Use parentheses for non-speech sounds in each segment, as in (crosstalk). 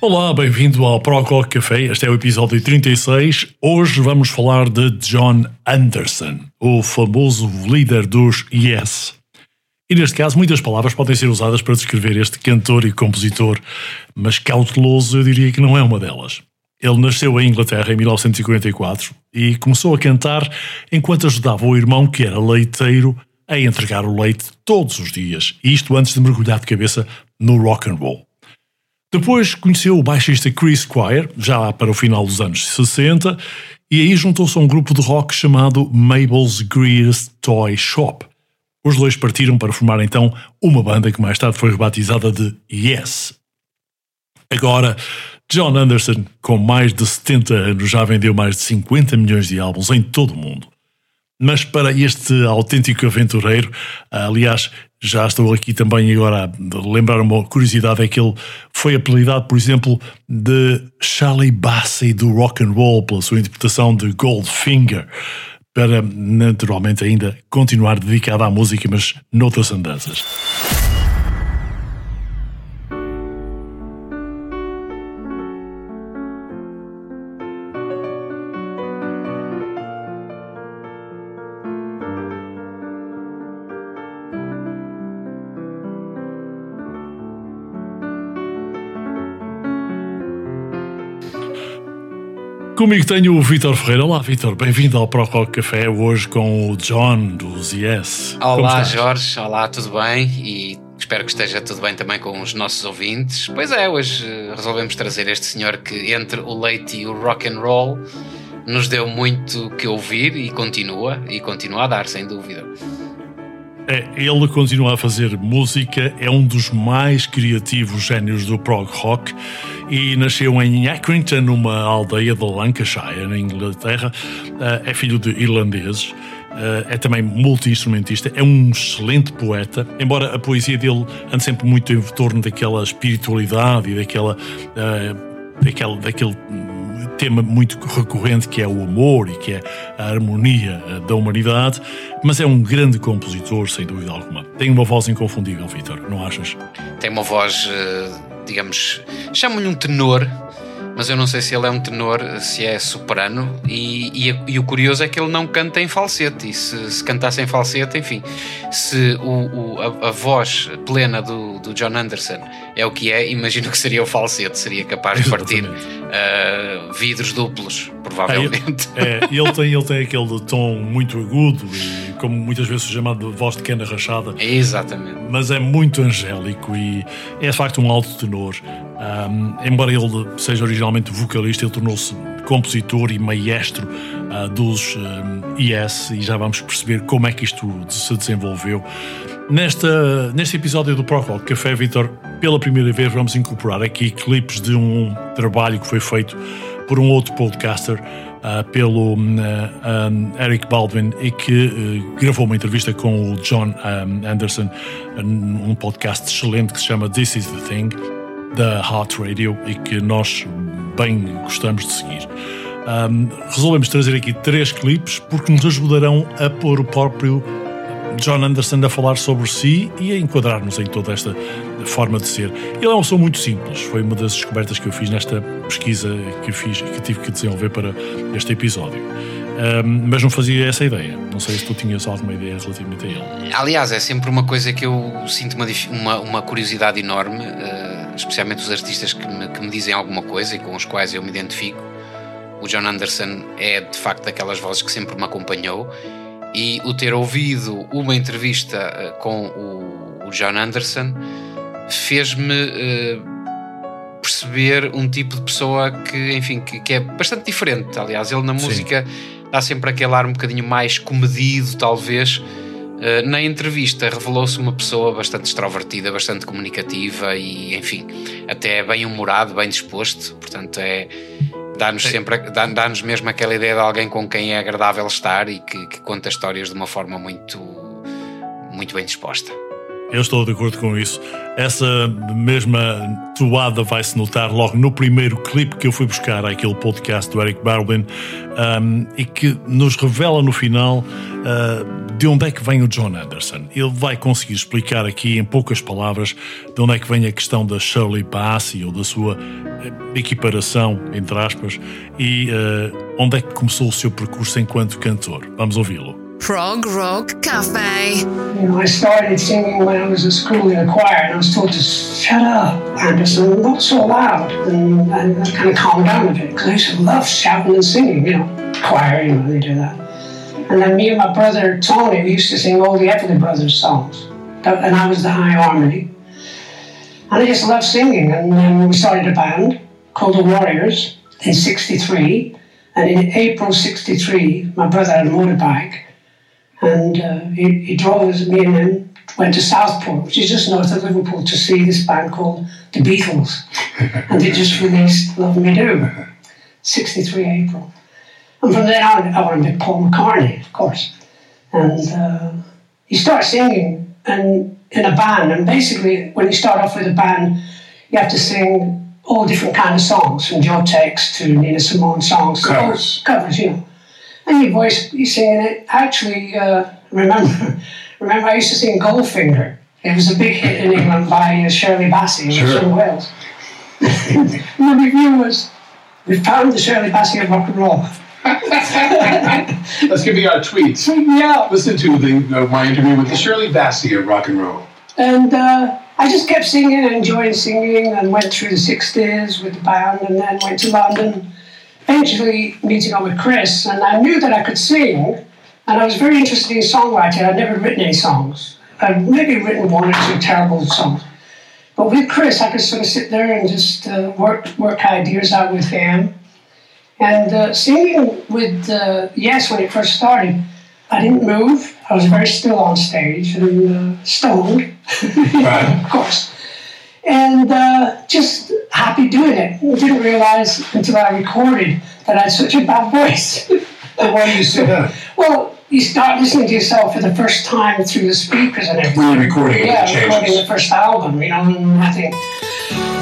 Olá, bem-vindo ao Prog Rock Café. Este é o episódio 36. Hoje vamos falar de John Anderson, o famoso líder dos Yes. E neste caso, muitas palavras podem ser usadas para descrever este cantor e compositor, mas cauteloso eu diria que não é uma delas. Ele nasceu em Inglaterra em 1944 e começou a cantar enquanto ajudava o irmão, que era leiteiro, a entregar o leite todos os dias, isto antes de mergulhar de cabeça no rock and roll. Depois conheceu o baixista Chris Squire, já para o final dos anos 60, e aí juntou-se a um grupo de rock chamado Mabel's Greer's Toy Shop. Os dois partiram para formar então uma banda que mais tarde foi rebatizada de Yes. Agora, John Anderson, com mais de 70 anos, já vendeu mais de 50 milhões de álbuns em todo o mundo. Mas para este autêntico aventureiro, aliás, já estou aqui também agora a lembrar uma curiosidade, é que ele foi apelidado, por exemplo, de Charlie Bassey do rock and roll pela sua interpretação de Goldfinger, para naturalmente ainda continuar dedicado à música, mas noutras andanças. Comigo tenho o Vitor Ferreira. Olá, Vitor. Bem-vindo ao Pro Rock Café hoje com o John dos Yes. Olá, Jorge. Olá, tudo bem? E espero que esteja tudo bem também com os nossos ouvintes. Pois é, hoje eh, resolvemos trazer este senhor que, entre o leite e o rock and roll, nos deu muito que ouvir e continua, e continua a dar, sem dúvida. É, ele continua a fazer música, é um dos mais criativos génios do prog rock e nasceu em Accrington, numa aldeia de Lancashire, na Inglaterra. É filho de irlandeses. É também multi-instrumentista, é um excelente poeta, embora a poesia dele ande sempre muito em torno daquela espiritualidade e daquela, daquela, daquele tema muito recorrente que é o amor e que é a harmonia da humanidade, mas é um grande compositor, sem dúvida alguma. Tem uma voz inconfundível, Vitor, não achas? Tem uma voz, digamos, chamam-lhe um tenor, mas eu não sei se ele é um tenor, se é soprano, e, e, e o curioso é que ele não canta em falsete, e se, se cantasse em falsete, enfim, se o, o a, a, voz plena do, do John Anderson é o que é, imagino que seria o falsete, seria capaz de partir uh, vidros duplos, provavelmente. É, ele, é, ele, tem, ele tem aquele tom muito agudo, e como muitas vezes chamado de voz de cana rachada. Exatamente. Mas é muito angélico e é de facto um alto tenor. Um, embora ele seja originalmente vocalista, ele tornou-se compositor e maestro uh, dos um, Yes e já vamos perceber como é que isto se desenvolveu. Nesta, neste episódio do Pro Rock Café, Vitor, pela primeira vez vamos incorporar aqui clipes de um trabalho que foi feito por um outro podcaster, uh, pelo uh, um, Eric Baldwin, e que uh, gravou uma entrevista com o John um, Anderson, um podcast excelente que se chama This Is The Thing, da Heart Radio, e que nós bem gostamos de seguir. Um, resolvemos trazer aqui três clipes porque nos ajudarão a pôr o próprio John Anderson a falar sobre si e a enquadrar-nos em toda esta forma de ser. Ele é uma pessoa muito simples, foi uma das descobertas que eu fiz nesta pesquisa que fiz que tive que desenvolver para este episódio. Um, mas não fazia essa ideia. Não sei se tu tinhas alguma ideia relativamente a ele. Aliás, é sempre uma coisa que eu sinto uma, uma, uma curiosidade enorme, uh, especialmente os artistas que me, que me dizem alguma coisa e com os quais eu me identifico. O John Anderson é de facto daquelas vozes que sempre me acompanhou e o ter ouvido uma entrevista uh, com o, John Anderson fez-me uh, perceber um tipo de pessoa que, enfim, que, que, é bastante diferente. Aliás, ele na música Sim. dá sempre aquele ar um bocadinho mais comedido, talvez. Uh, na entrevista revelou-se uma pessoa bastante extrovertida, bastante comunicativa e, enfim, até bem humorado, bem disposto. Portanto, é, dá-nos sempre dá-nos mesmo aquela ideia de alguém com quem é agradável estar e que, que conta histórias de uma forma muito muito bem disposta. Eu estou de acordo com isso. Essa mesma toada vai-se notar logo no primeiro clipe que eu fui buscar aquele podcast do Eric Barbin um, e que nos revela no final uh, de onde é que vem o John Anderson. Ele vai conseguir explicar aqui em poucas palavras de onde é que vem a questão da Shirley Bassey ou da sua eh, equiparação, entre aspas, e uh, onde é que começou o seu percurso enquanto cantor. Vamos ouvi-lo. Prog Rock Cafe. You know, I started singing when I was in school in a choir, and I was told to shut up, Anderson, not so loud. And, and kind of calmed down a bit because I used to love shouting and singing, you know, choir, you know, they do that. And then me and my brother Tony, we used to sing all the Everly Brothers songs, and I was the high harmony. And I just loved singing, and then we started a band called the Warriors in '63. And in April '63, my brother had a motorbike and uh, he, he drove me and him went to Southport, which is just north of Liverpool, to see this band called the Beatles. (laughs) and they just released Love Me Do, 63 April. And from then on, I wanted to be Paul McCartney, of course. And uh, you start singing and in a band, and basically, when you start off with a band, you have to sing all different kind of songs, from Joe Tex to Nina Simone songs. Covers. Covers, you know. Your voice, you singing it. Actually, uh, remember, (laughs) remember, I used to sing Goldfinger. It was a big hit in England by uh, Shirley Bassey sure. from Wales. (laughs) the review was, "We found the Shirley Bassey of rock and roll." That's gonna be our tweet. Yeah. Listen to the uh, my interview with the Shirley Bassey of rock and roll. And uh, I just kept singing and enjoying singing, and went through the '60s with the band, and then went to London eventually meeting up with Chris, and I knew that I could sing, and I was very interested in songwriting. I'd never written any songs. I'd maybe written one or two terrible songs. But with Chris, I could sort of sit there and just uh, work work ideas out with him. And uh, singing with uh, Yes when it first started, I didn't move. I was very still on stage and uh, stoned, right. (laughs) of course and uh, just happy doing it. I Didn't realize until I recorded that I had such a bad voice. you? Well, you start listening to yourself for the first time through the speakers and everything. You're recording yeah, it, recording the first album, you know, and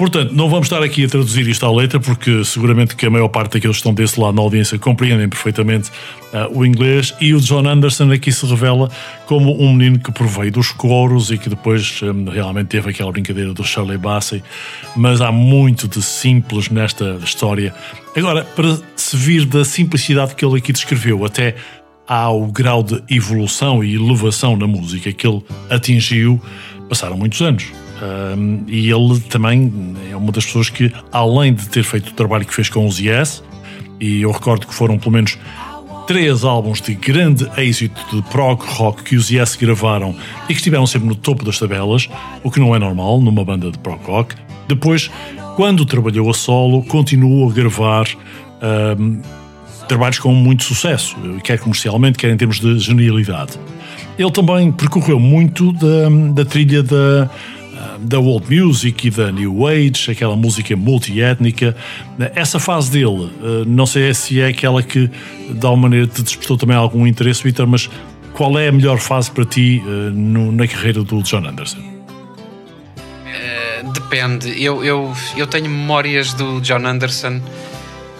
Portanto, não vamos estar aqui a traduzir isto à letra, porque seguramente que a maior parte daqueles que estão desse lado na audiência compreendem perfeitamente uh, o inglês. E o John Anderson aqui se revela como um menino que proveio dos coros e que depois um, realmente teve aquela brincadeira do Shirley Bassey. Mas há muito de simples nesta história. Agora, para se vir da simplicidade que ele aqui descreveu até ao grau de evolução e elevação na música que ele atingiu, passaram muitos anos. Um, e ele também é uma das pessoas que, além de ter feito o trabalho que fez com os Yes, e eu recordo que foram pelo menos três álbuns de grande êxito de prog rock que os Yes gravaram e que estiveram sempre no topo das tabelas, o que não é normal numa banda de prog rock. Depois, quando trabalhou a solo, continuou a gravar um, trabalhos com muito sucesso, quer comercialmente, quer em termos de genialidade. Ele também percorreu muito da, da trilha da da world music e da new age, aquela música multiétnica. Essa fase dele, eh, não sei se é aquela que de alguma maneira te despertou também algum interesse, Peter, mas qual é a melhor fase para ti eh, na carreira do John Anderson? Uh, depende. Eu, eu, eu tenho memórias do John Anderson,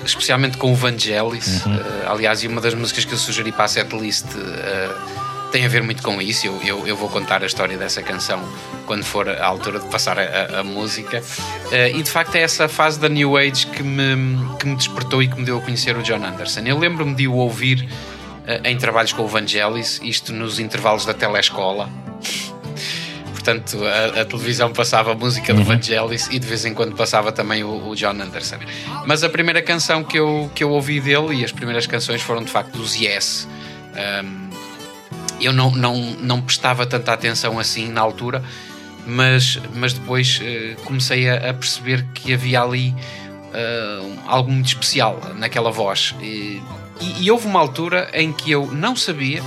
especialmente com o Vangelis. Uhum. Uh, aliás, e uma das músicas que eu sugeri para a setlist. Uh, tem a ver muito com isso. Eu, eu, eu, vou contar a história dessa canção quando for a altura de passar a, a música. Uh, e de facto é essa fase da New Age que me, que me despertou e que me deu a conhecer o John Anderson. Eu lembro-me de o ouvir uh, em trabalhos com o Vangelis, isto nos intervalos da telescola. Portanto, a, a, televisão passava a música do uhum. Vangelis e de vez em quando passava também o, o, John Anderson. Mas a primeira canção que eu, que eu ouvi dele e as primeiras canções foram de facto dos Yes. Um, eu não, não, não prestava tanta atenção assim na altura, mas, mas depois uh, comecei a, a, perceber que havia ali uh, algo muito especial naquela voz. E, e, e houve uma altura em que eu não sabia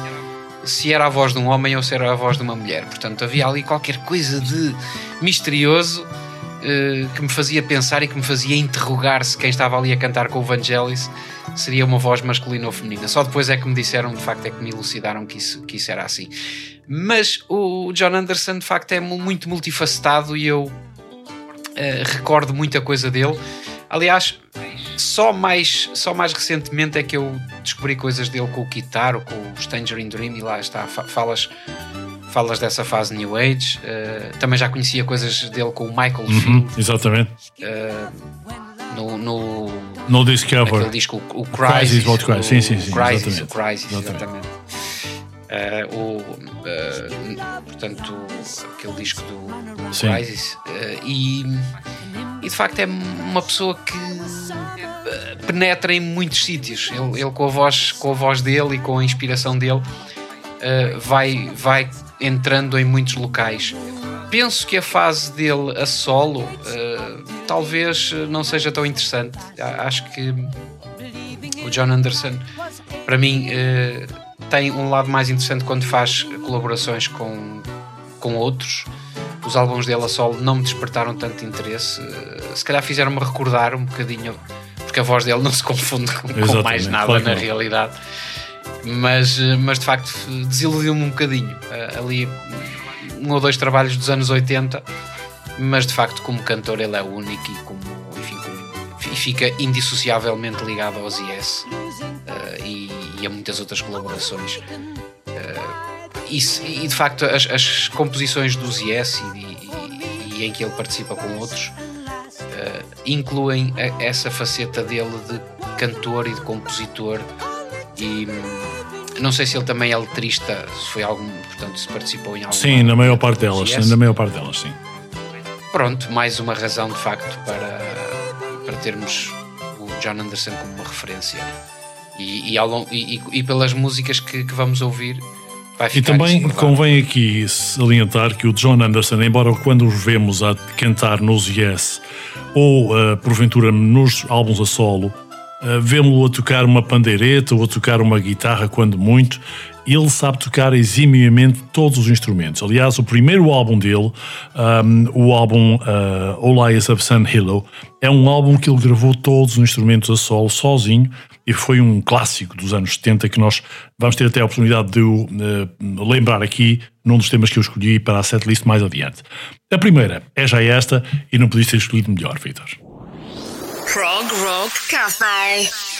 se era a voz de um homem ou se era a voz de uma mulher. Portanto, havia ali qualquer coisa de misterioso uh, que me fazia pensar e que me fazia interrogar se quem estava ali a cantar com o Vangelis seria uma voz masculina ou feminina. Só depois é que me disseram, de facto, é que me elucidaram que isso, que isso era assim. Mas o John Anderson, de facto, é muito multifacetado e eu uh, recordo muita coisa dele. Aliás, só mais, só mais recentemente é que eu descobri coisas dele com o Guitar, com o Tangerine Dream, e lá está, falas, falas dessa fase New Age. Uh, também já conhecia coisas dele com o Michael uhum, Field. Exatamente. Uh, no, no, no Discover. disco, o, o Crisis. Crisis, o, sim, sim, sim. Crisis, exatamente. o Crisis, exatamente. exatamente. Uh, o, uh, portanto, aquele disco do, Sim. Crisis. Uh, e, e de facto é uma pessoa que penetra em muitos sítios. Ele, ele, com, a voz, com a voz dele e com a inspiração dele vai, vai entrando em muitos locais. Penso que a fase dele a solo talvez não seja tão interessante. Acho que o John Anderson, para mim, tem um lado mais interessante quando faz colaborações com, com outros. Os álbuns dele a solo não me despertaram tanto interesse. Se calhar fizeram-me recordar um bocadinho, porque a voz dele não se confunde com, com mais nada claro na realidade. Mas, mas de facto desiludiu-me um bocadinho. Ali um ou dois trabalhos dos anos 80, mas de facto como cantor ele é único e como enfim, e fica indissociavelmente ligado aos Yes uh, e, e, a muitas outras colaborações. Uh, e, e, de facto, as, as composições dos Yes e, e, em que ele participa com outros uh, incluem a, essa faceta dele de cantor e de compositor. E não sei se ele também é letrista, se foi algum, portanto, se participou em algum. Sim, na maior parte delas, yes. na maior parte delas, sim. Pronto, mais uma razão de facto para para termos o John Anderson como uma referência. E, e, ao, e, e pelas músicas que, que, vamos ouvir, vai ficar E também convém aqui salientar que o John Anderson, embora quando os vemos a cantar nos Yes ou uh, porventura nos álbuns a solo, uh, vemos-lo a tocar uma pandeireta ou a tocar uma guitarra, quando muito, ele sabe tocar eximiamente todos os instrumentos. Aliás, o primeiro álbum dele, um, o álbum uh, Eyes of Sun Hilo, é um álbum que ele gravou todos os instrumentos a solo sozinho e foi um clássico dos anos 70 que nós vamos ter até a oportunidade de uh, lembrar aqui num dos temas que eu escolhi para a setlist mais adiante. A primeira é já esta e não podia ter escolhido melhor, Vitor. Prog Rock Café.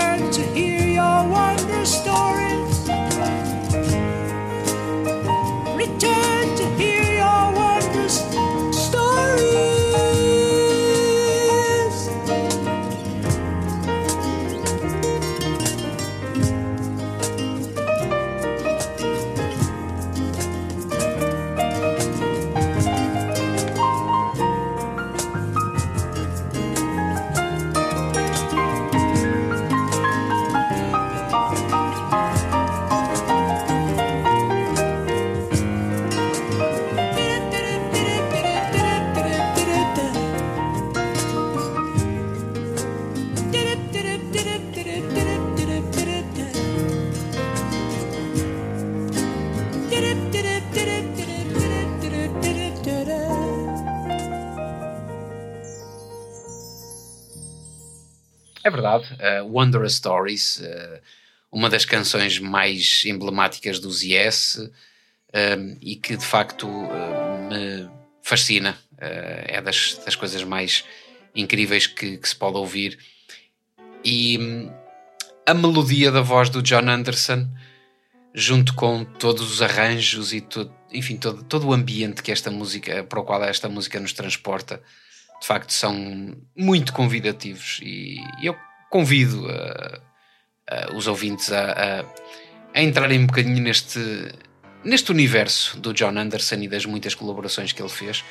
To hear your wondrous verdade. Uh, Wondrous Stories, uh, uma das canções mais emblemáticas dos Yes um, e que de facto uh, me fascina. É das, das coisas mais incríveis que, que se pode ouvir. E hum, a melodia da voz do John Anderson, junto com todos os arranjos e enfim, todo, todo o ambiente que esta música, para o qual esta música nos transporta, de facto são muito convidativos e eu convido uh, uh, os ouvintes a, a, a, entrarem um bocadinho neste, neste universo do John Anderson e das muitas colaborações que ele fez,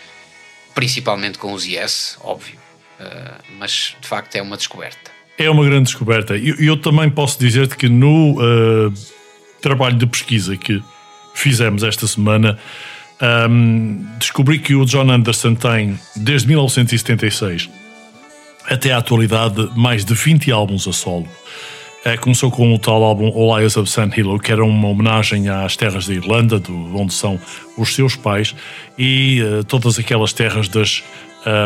principalmente com os Yes, óbvio, uh, mas de facto é uma descoberta. É uma grande descoberta. E eu, eu, também posso dizer-te que no trabalho de pesquisa que fizemos esta semana, um, descobri que o John Anderson tem, desde 1976 até à atualidade, mais de 20 álbuns a solo. É, começou com o tal álbum All Eyes of Sun Hilo, que era uma homenagem às terras da Irlanda, do, onde são os seus pais, e uh, todas aquelas terras das,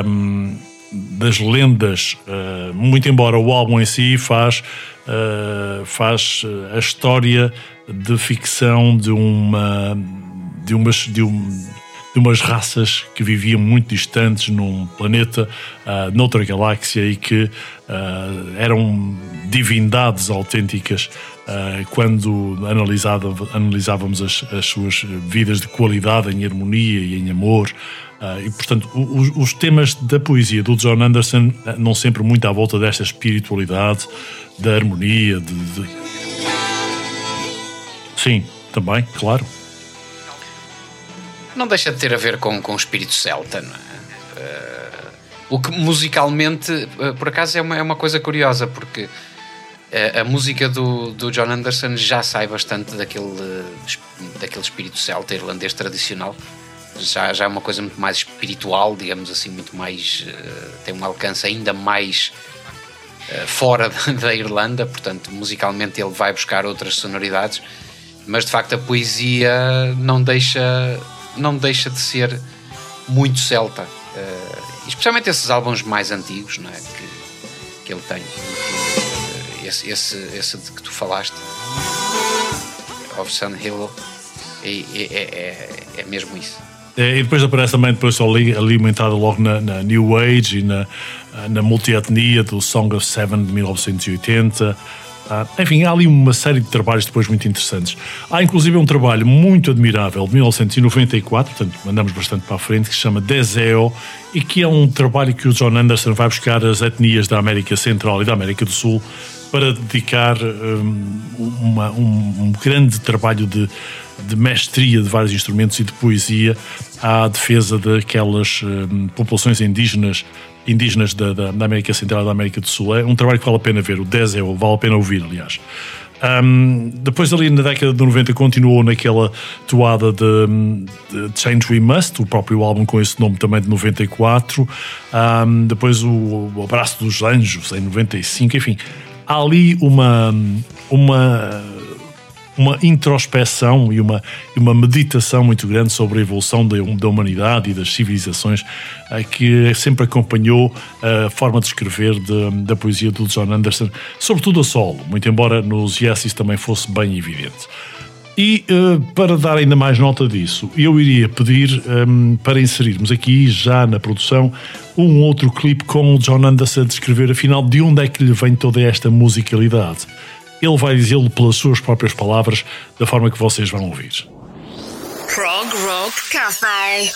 um, das lendas. Uh, muito embora o álbum em si faz, uh, faz a história de ficção de uma de umas, de, um, de umas raças que viviam muito distantes num planeta, uh, noutra galáxia e que uh, eram divindades autênticas uh, quando analisávamos as, as, suas vidas de qualidade em harmonia e em amor. e portanto, os, os, temas da poesia do John Anderson não sempre muito à volta desta espiritualidade, da harmonia, de, de... sim, também, claro não deixa de ter a ver com, com o espírito celta, não é? Uh, o que musicalmente, uh, por acaso, é uma, é uma coisa curiosa, porque uh, a música do, do John Anderson já sai bastante daquele, daquele espírito celta irlandês tradicional. Já, já é uma coisa muito mais espiritual, digamos assim, muito mais. tem um alcance ainda mais fora (laughs) da Irlanda, portanto, musicalmente ele vai buscar outras sonoridades, mas de facto a poesia não deixa não deixa de ser muito celta. Uh, especialmente esses álbuns mais antigos não é? que, que ele tem. Que, esse, esse, esse de que tu falaste, of Sun Hill, é, é, é, é mesmo isso. É, e depois aparece também depois ali, alimentado logo na, na, New Age e na, na multietnia do Song of Seven de 1980. Ah, enfim, há ali uma série de trabalhos depois muito interessantes. Há inclusive um trabalho muito admirável de 1994, portanto mandamos bastante para a frente, que se chama Deseo e que é um trabalho que o John Anderson vai buscar as etnias da América Central e da América do Sul para dedicar um, uma, um, um, grande trabalho de, de mestria de vários instrumentos e de poesia à defesa daquelas um, populações indígenas indígenas da, da, da, América Central e da América do Sul. É um trabalho que vale a pena ver, o 10 é, vale a pena ouvir, aliás. Um, depois ali na década de 90 continuou naquela toada de, de, Change We Must, o próprio álbum com esse nome também de 94. Um, depois o, o Abraço dos Anjos em 95, enfim. Há ali uma, uma uma introspeção e uma, uma meditação muito grande sobre a evolução da, da humanidade e das civilizações uh, que sempre acompanhou a forma de escrever de, da poesia do John Anderson, sobretudo a solo, muito embora nos Yes isso também fosse bem evidente. E uh, para dar ainda mais nota disso, eu iria pedir um, para inserirmos aqui, já na produção, um outro clipe com o John Anderson a descrever afinal de onde é que lhe vem toda esta musicalidade ele vai dizê-lo pelas suas próprias palavras, da forma que vocês vão ouvir. Prog Rock Cafe.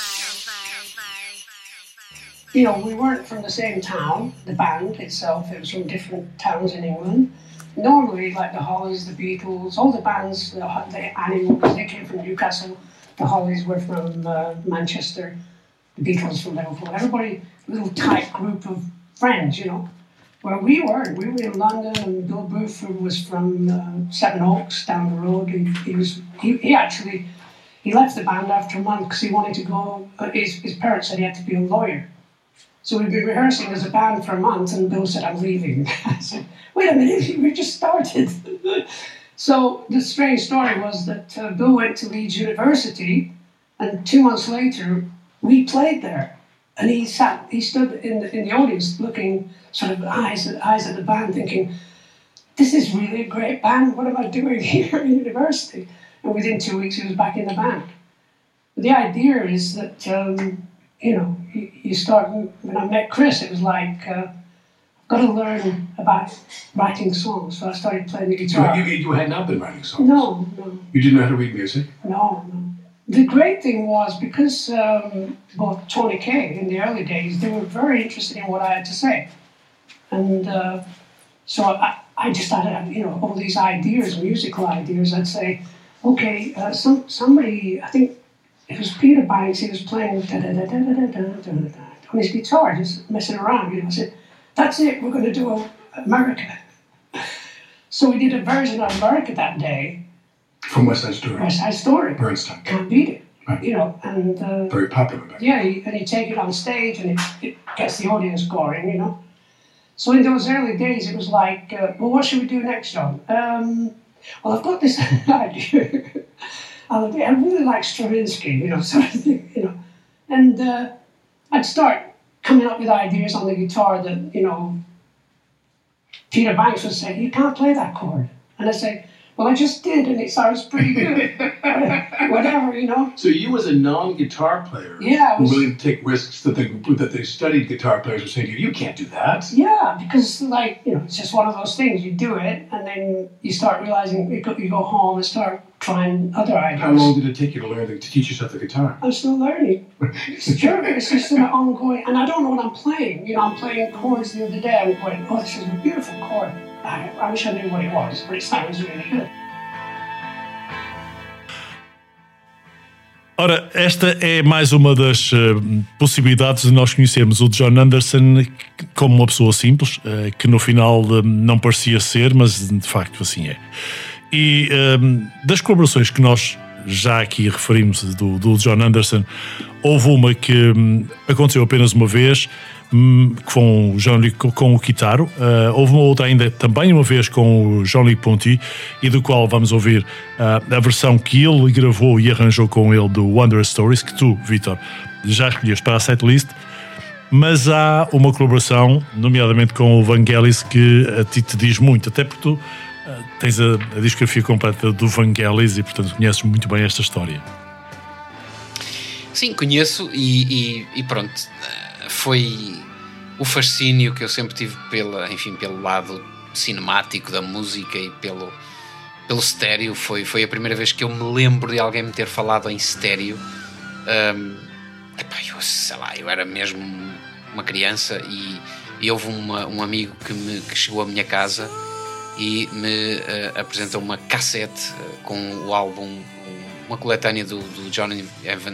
You know, we weren't from the same town, the band itself, it was from different towns in England. Normally, like the Hollies, the Beatles, all the bands, the, the Animals, they came from Newcastle, the Hollies were from uh, Manchester, the Beatles from Liverpool. Everybody, a little tight group of friends, you know. Well, we weren't. We were in London, and Bill Booth was from uh, Seven Oaks down the road. He, he was he, he, actually he left the band after a month because he wanted to go. Uh, his, his parents said he had to be a lawyer, so we'd been rehearsing as a band for a month, and Bill said, "I'm leaving." (laughs) I said, "Wait a minute, (laughs) we just started." (laughs) so the strange story was that uh, Bill went to Leeds University, and two months later we played there and he sat, he stood in the, in the audience looking sort of eyes, eyes at the band, thinking, this is really a great band. What am I doing (laughs) here at university? And within two weeks, he was back in the band. But the idea is that, um, you know, you, you, start, when I met Chris, it was like, uh, I've got to learn about writing songs. So I started playing the guitar. You, you, you had not been writing songs? No, no. You didn't know how to read music? No, no the great thing was because um, Tony Kay in the early days, they were very interested in what I had to say. And uh, so I, I just had, you know, all these ideas, musical ideas. I'd say, okay, uh, some somebody, I think it was Peter Banks, he was playing da da da da da da da on his guitar, just messing around. You know, I said, that's it, we're going to do America. So we did a version of America that day from West Side Story. West Side Story. Bernstein. Can't beat it. Right. You know, and uh, very popular back Yeah, and you take it on stage, and it, it, gets the audience going. You know. So in those early days, it was like, uh, well, what should we do next, John? Um, well, I've got this (laughs) idea. (laughs) I really like Stravinsky, you know, (laughs) sort of thing, you know, and uh, I'd start coming up with ideas on the guitar that you know. Peter Banks would say, "You can't play that chord," and I'd say, well, I just did, and it sounds pretty good. (laughs) Whatever, you know. So you, as a non-guitar player, yeah, was, were willing to take risks that the that they studied guitar players were saying to you, "You can't do that." Yeah, because like you know, it's just one of those things. You do it, and then you start realizing you go, you go home and start trying other ideas. How long did it take you to learn to teach yourself the guitar? I'm still learning. it's true. It's just an ongoing, and I don't know what I'm playing. You know, I'm playing chords the other day. I'm going, "Oh, this is a beautiful chord." I, I wish I knew what it was, but it sounds really good. Ora, esta é mais uma das uh, possibilidades de nós conhecermos o John Anderson como uma pessoa simples, uh, que no final uh, não parecia ser, mas de facto assim é. E das colaborações que nós já aqui referimos do, do John Anderson, houve uma que um, aconteceu apenas uma vez, com o Jean-Luc com o Kitaro. Uh, houve uma outra ainda também uma vez com o Jean-Luc Ponty, e do qual vamos ouvir uh, a versão que ele gravou e arranjou com ele do Wonder Stories, que tu, Vitor, já escolheste para a setlist. mas há uma colaboração, nomeadamente com o Vangelis, que a ti te diz muito, até porque tu eh, tens a, a discografia completa do Vangelis e, portanto, conheces muito bem esta história. Sim, conheço e, e- e pronto. Foi o fascínio que eu sempre tive pela, enfim, pelo lado cinemático da música e pelo, pelo estéreo. Foi, foi a primeira vez que eu me lembro de alguém me ter falado em estéreo. Ahm, epá, eu sei lá, eu era mesmo uma criança e, e houve uma- um amigo que, me, que chegou à minha casa e me eh, apresentou uma cassete eh, com o álbum, uma coletânea do, do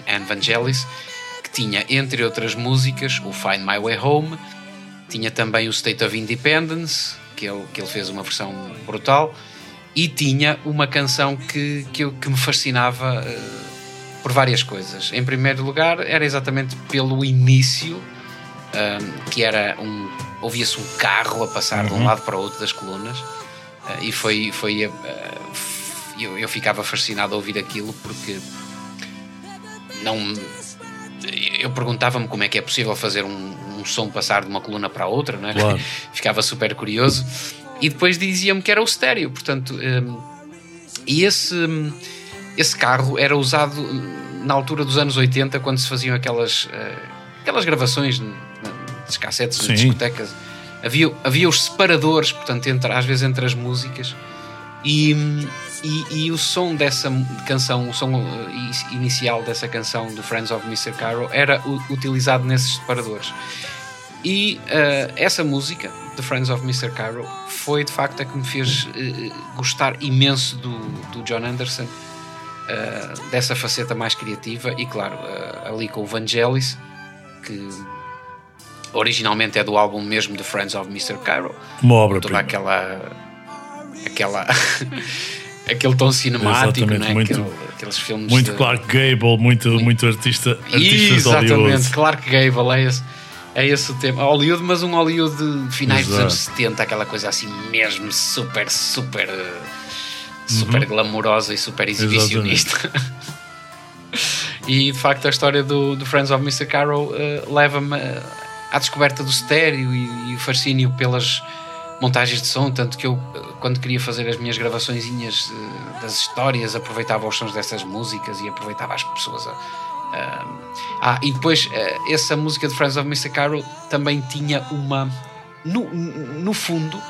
Evangelis, tinha, entre outras músicas, o Find My Way Home, tinha também o State of Independence, que ele, que ele fez uma versão brutal, e tinha uma canção que, que, eu- que me fascinava eh, por várias coisas. Em primeiro lugar, era exatamente pelo início, um, que era um. ouvia-se um carro a passar de um lado para o outro das colunas, uh, e foi. foi uh, eu, eu ficava fascinado a ouvir aquilo porque não. Eu perguntava-me como é que é possível fazer um, um som passar de uma coluna para a outra, não é? Claro. (laughs) Ficava super curioso. E depois dizia-me que era o estéreo, portanto. um, e esse, hum, esse carro era usado hum, na altura dos anos 80, quando se faziam aquelas, eh, aquelas gravações n- nas cassetes, nas discotecas. Havia, havia os separadores, portanto, entre, às vezes entre as músicas. E, hum, e, e o som dessa canção, o som eh, inicial dessa canção do Friends of Mr. Carroll era utilizado nesses separadores. E eh, essa música, The Friends of Mr. Carroll, foi de facto a que me fez eh, gostar imenso do, do John Anderson, eh, dessa faceta mais criativa. E claro, ali com o Vangelis, que originalmente é do álbum mesmo The Friends of Mr. Carroll, Uma toda obra-prima. aquela. aquela. (laughs) aquele tom cinemático, né? muito- Aquele- aqueles filmes. Muito de- Clark Gable, muito, muito artista, artista de Exatamente, Hollywood. Clark Gable é esse, é esse o tema. Hollywood, mas um Hollywood de finais dos Exato. anos 70, aquela coisa assim mesmo super, super, eh, super Uhum. glamourosa e super exibicionista. (laughs) e de facto a história do, do Friends of Mr. Carroll eh, leva-me eh, à descoberta do estéreo e, e o fascínio pelas montagens de som, tanto que eu quando queria fazer as minhas gravaçõezinhas eh, das histórias aproveitava os sons dessas músicas e aproveitava as pessoas a, ah, e depois eh, essa música de Friends of Mr. Carroll também tinha uma no, no fundo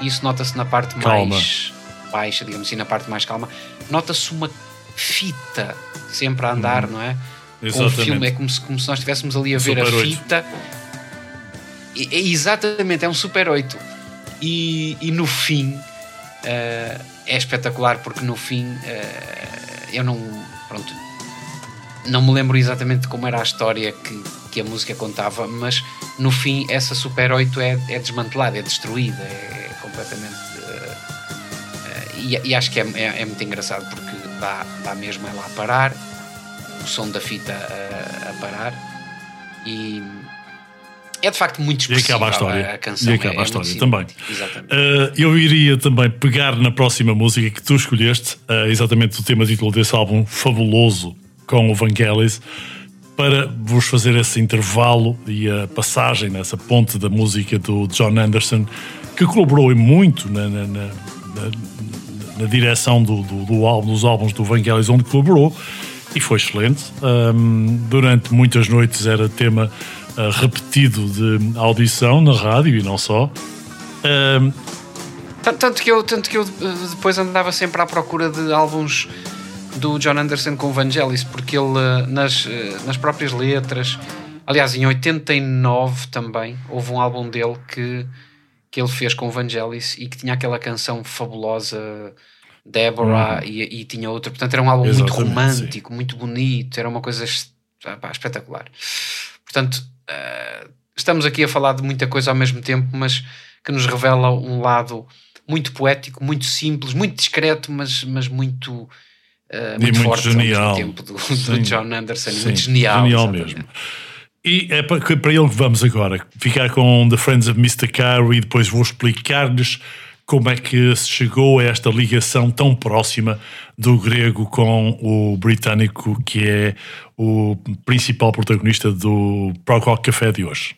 isso nota-se na parte Calma. mais baixa, digamos assim, na parte mais calma nota-se uma fita sempre a andar, não é? Com o Exatamente. filme é como se, como se nós estivéssemos ali a ver Super a 8. fita E- é exatamente, é um Super 8 e, e no fim eh, é espetacular porque no fim eh, eu não pronto não me lembro exatamente como era a história que, que a música contava, mas no fim essa Super 8 é, é desmantelada, é destruída, é, completamente. eh, eh, e, e acho que é, é- é muito engraçado porque dá, dá mesmo ela a parar, o som da fita a, a parar e é de facto muito E expressiva acaba a história. a canção. E acaba é- a é história muito também. Exatamente. Uh, eu iria também pegar na próxima música que tu escolheste, uh, exatamente o tema título desse álbum fabuloso com o Vangelis, para vos fazer esse intervalo e a passagem nessa ponte da música do John Anderson, que colaborou muito na, na- na- na- direção do, do- do álbum, dos álbuns do Vangelis, onde colaborou, e foi excelente. Um, durante muitas noites era tema repetido de audição na rádio e não só. Um, Tanto, tanto que eu, tanto que eu eh, depois andava sempre à procura de álbuns do John Anderson com Vangelis, porque ele eh, nas, eh, nas próprias letras, aliás, em 89 também houve um álbum dele que, que ele fez com Vangelis e que tinha aquela canção fabulosa. Deborah e, e tinha outra, portanto era um álbum muito Exatamente, romântico, muito bonito, era uma coisa pá, espetacular. Portanto, estamos aqui a falar de muita coisa ao mesmo tempo, mas que nos revela um lado muito poético, muito simples, muito discreto, mas, mas muito, uh, muito, muito, forte genial. ao mesmo tempo do, do John Anderson, Sim. muito genial. Genial exatamente. mesmo. E é para, para ele que vamos agora, ficar com The Friends of Mr. Carey e depois vou explicar-lhes como é que se chegou a esta ligação tão próxima do grego com o britânico, que é o principal protagonista do Prog Rock Café de hoje.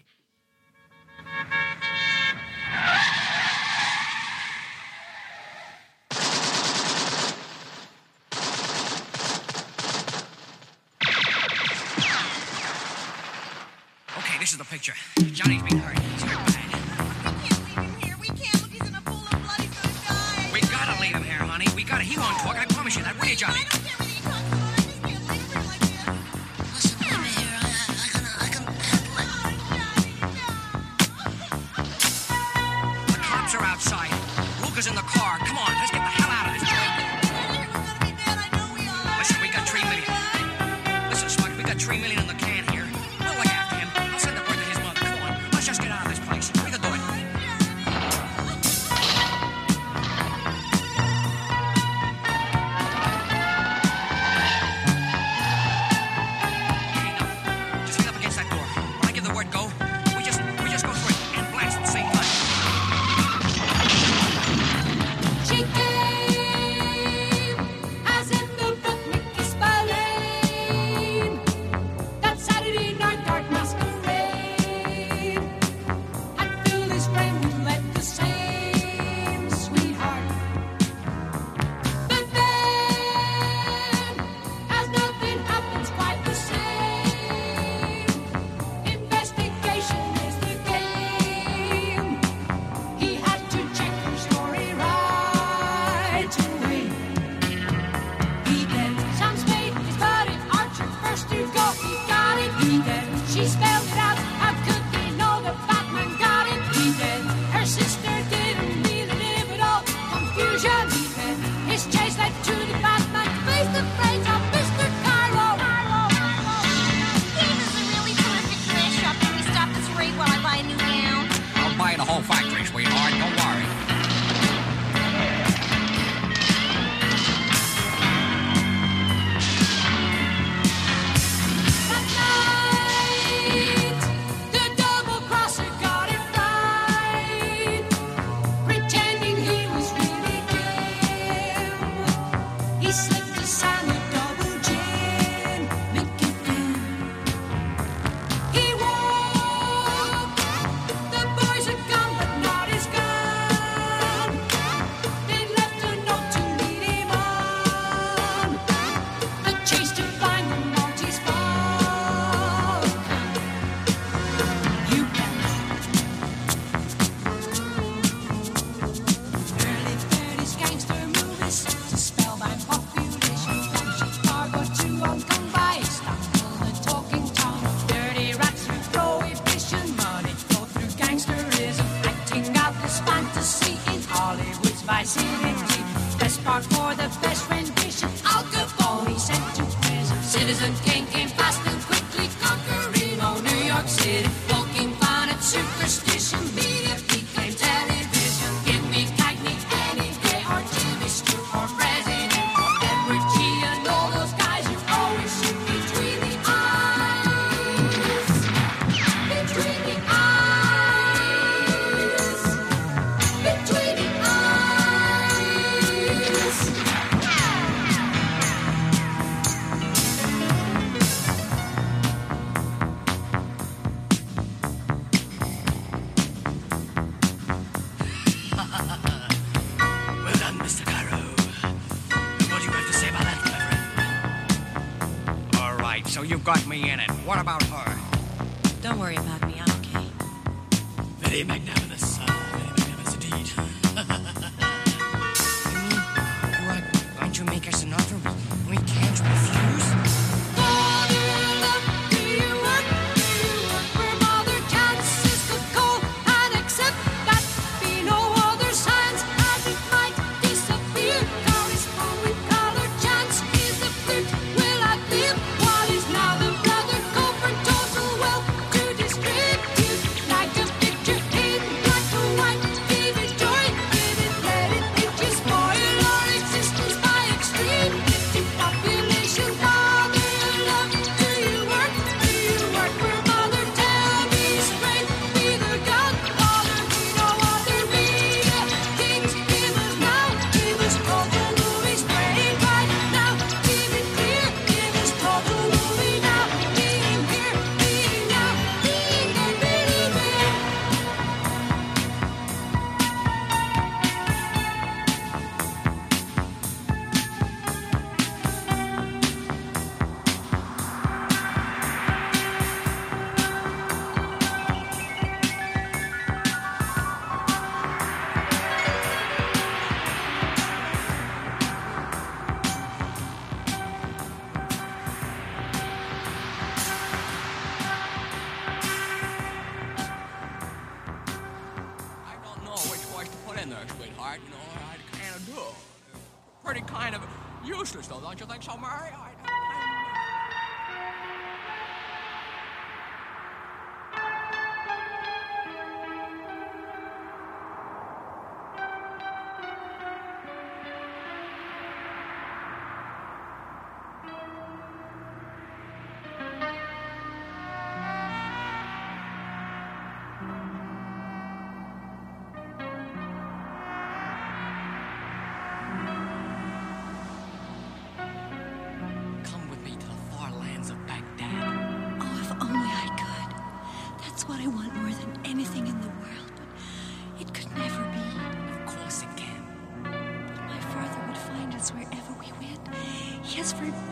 Citizen King came fast and quickly conquering all New York City.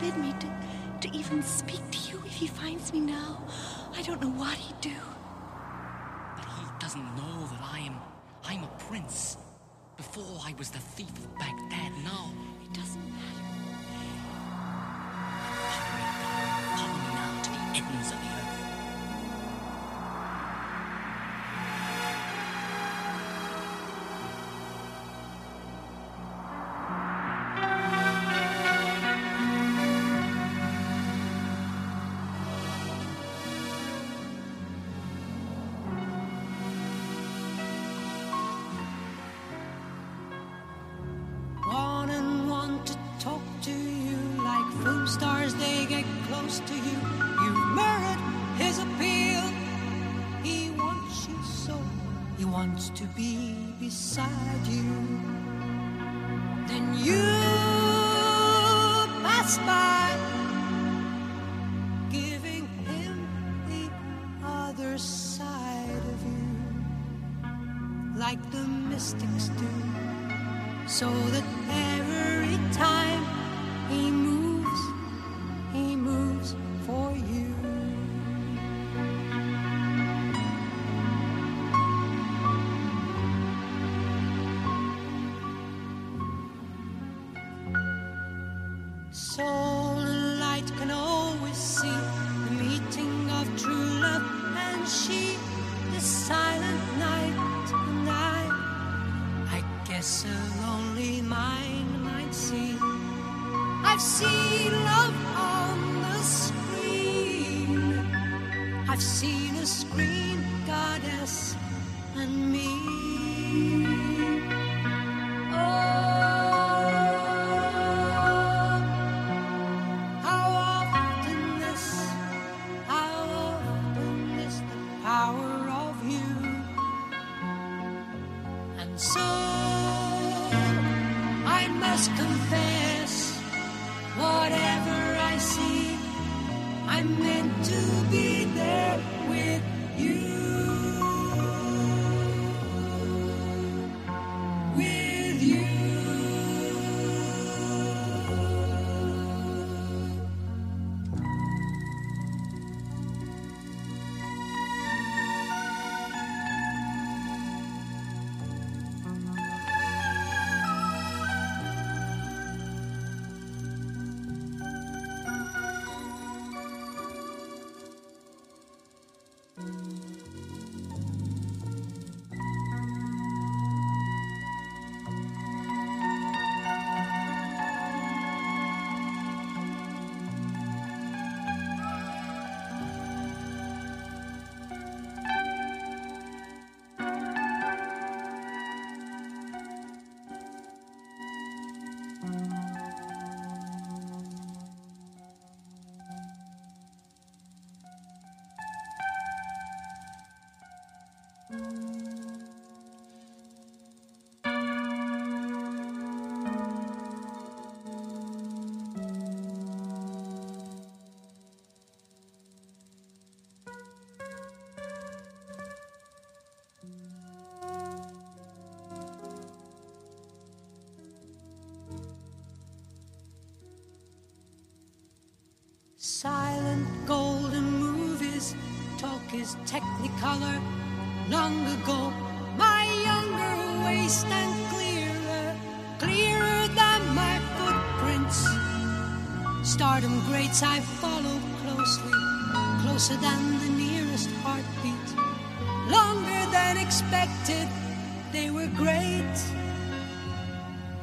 Has forbidden me to, to even speak to you if he finds me now. I don't know what he'd do. But he doesn't know that I am. I'm a prince. Before I was the thief of Baghdad, now. It doesn't matter. To be beside you. Then you pass by, giving him the other side of you, like the mystics do so that be there with you. Silent golden movies, talk is technicolor. Long ago, my younger waist and clearer, clearer than my footprints. Stardom greats I follow closely, closer than the nearest heartbeat. Longer than expected, they were great.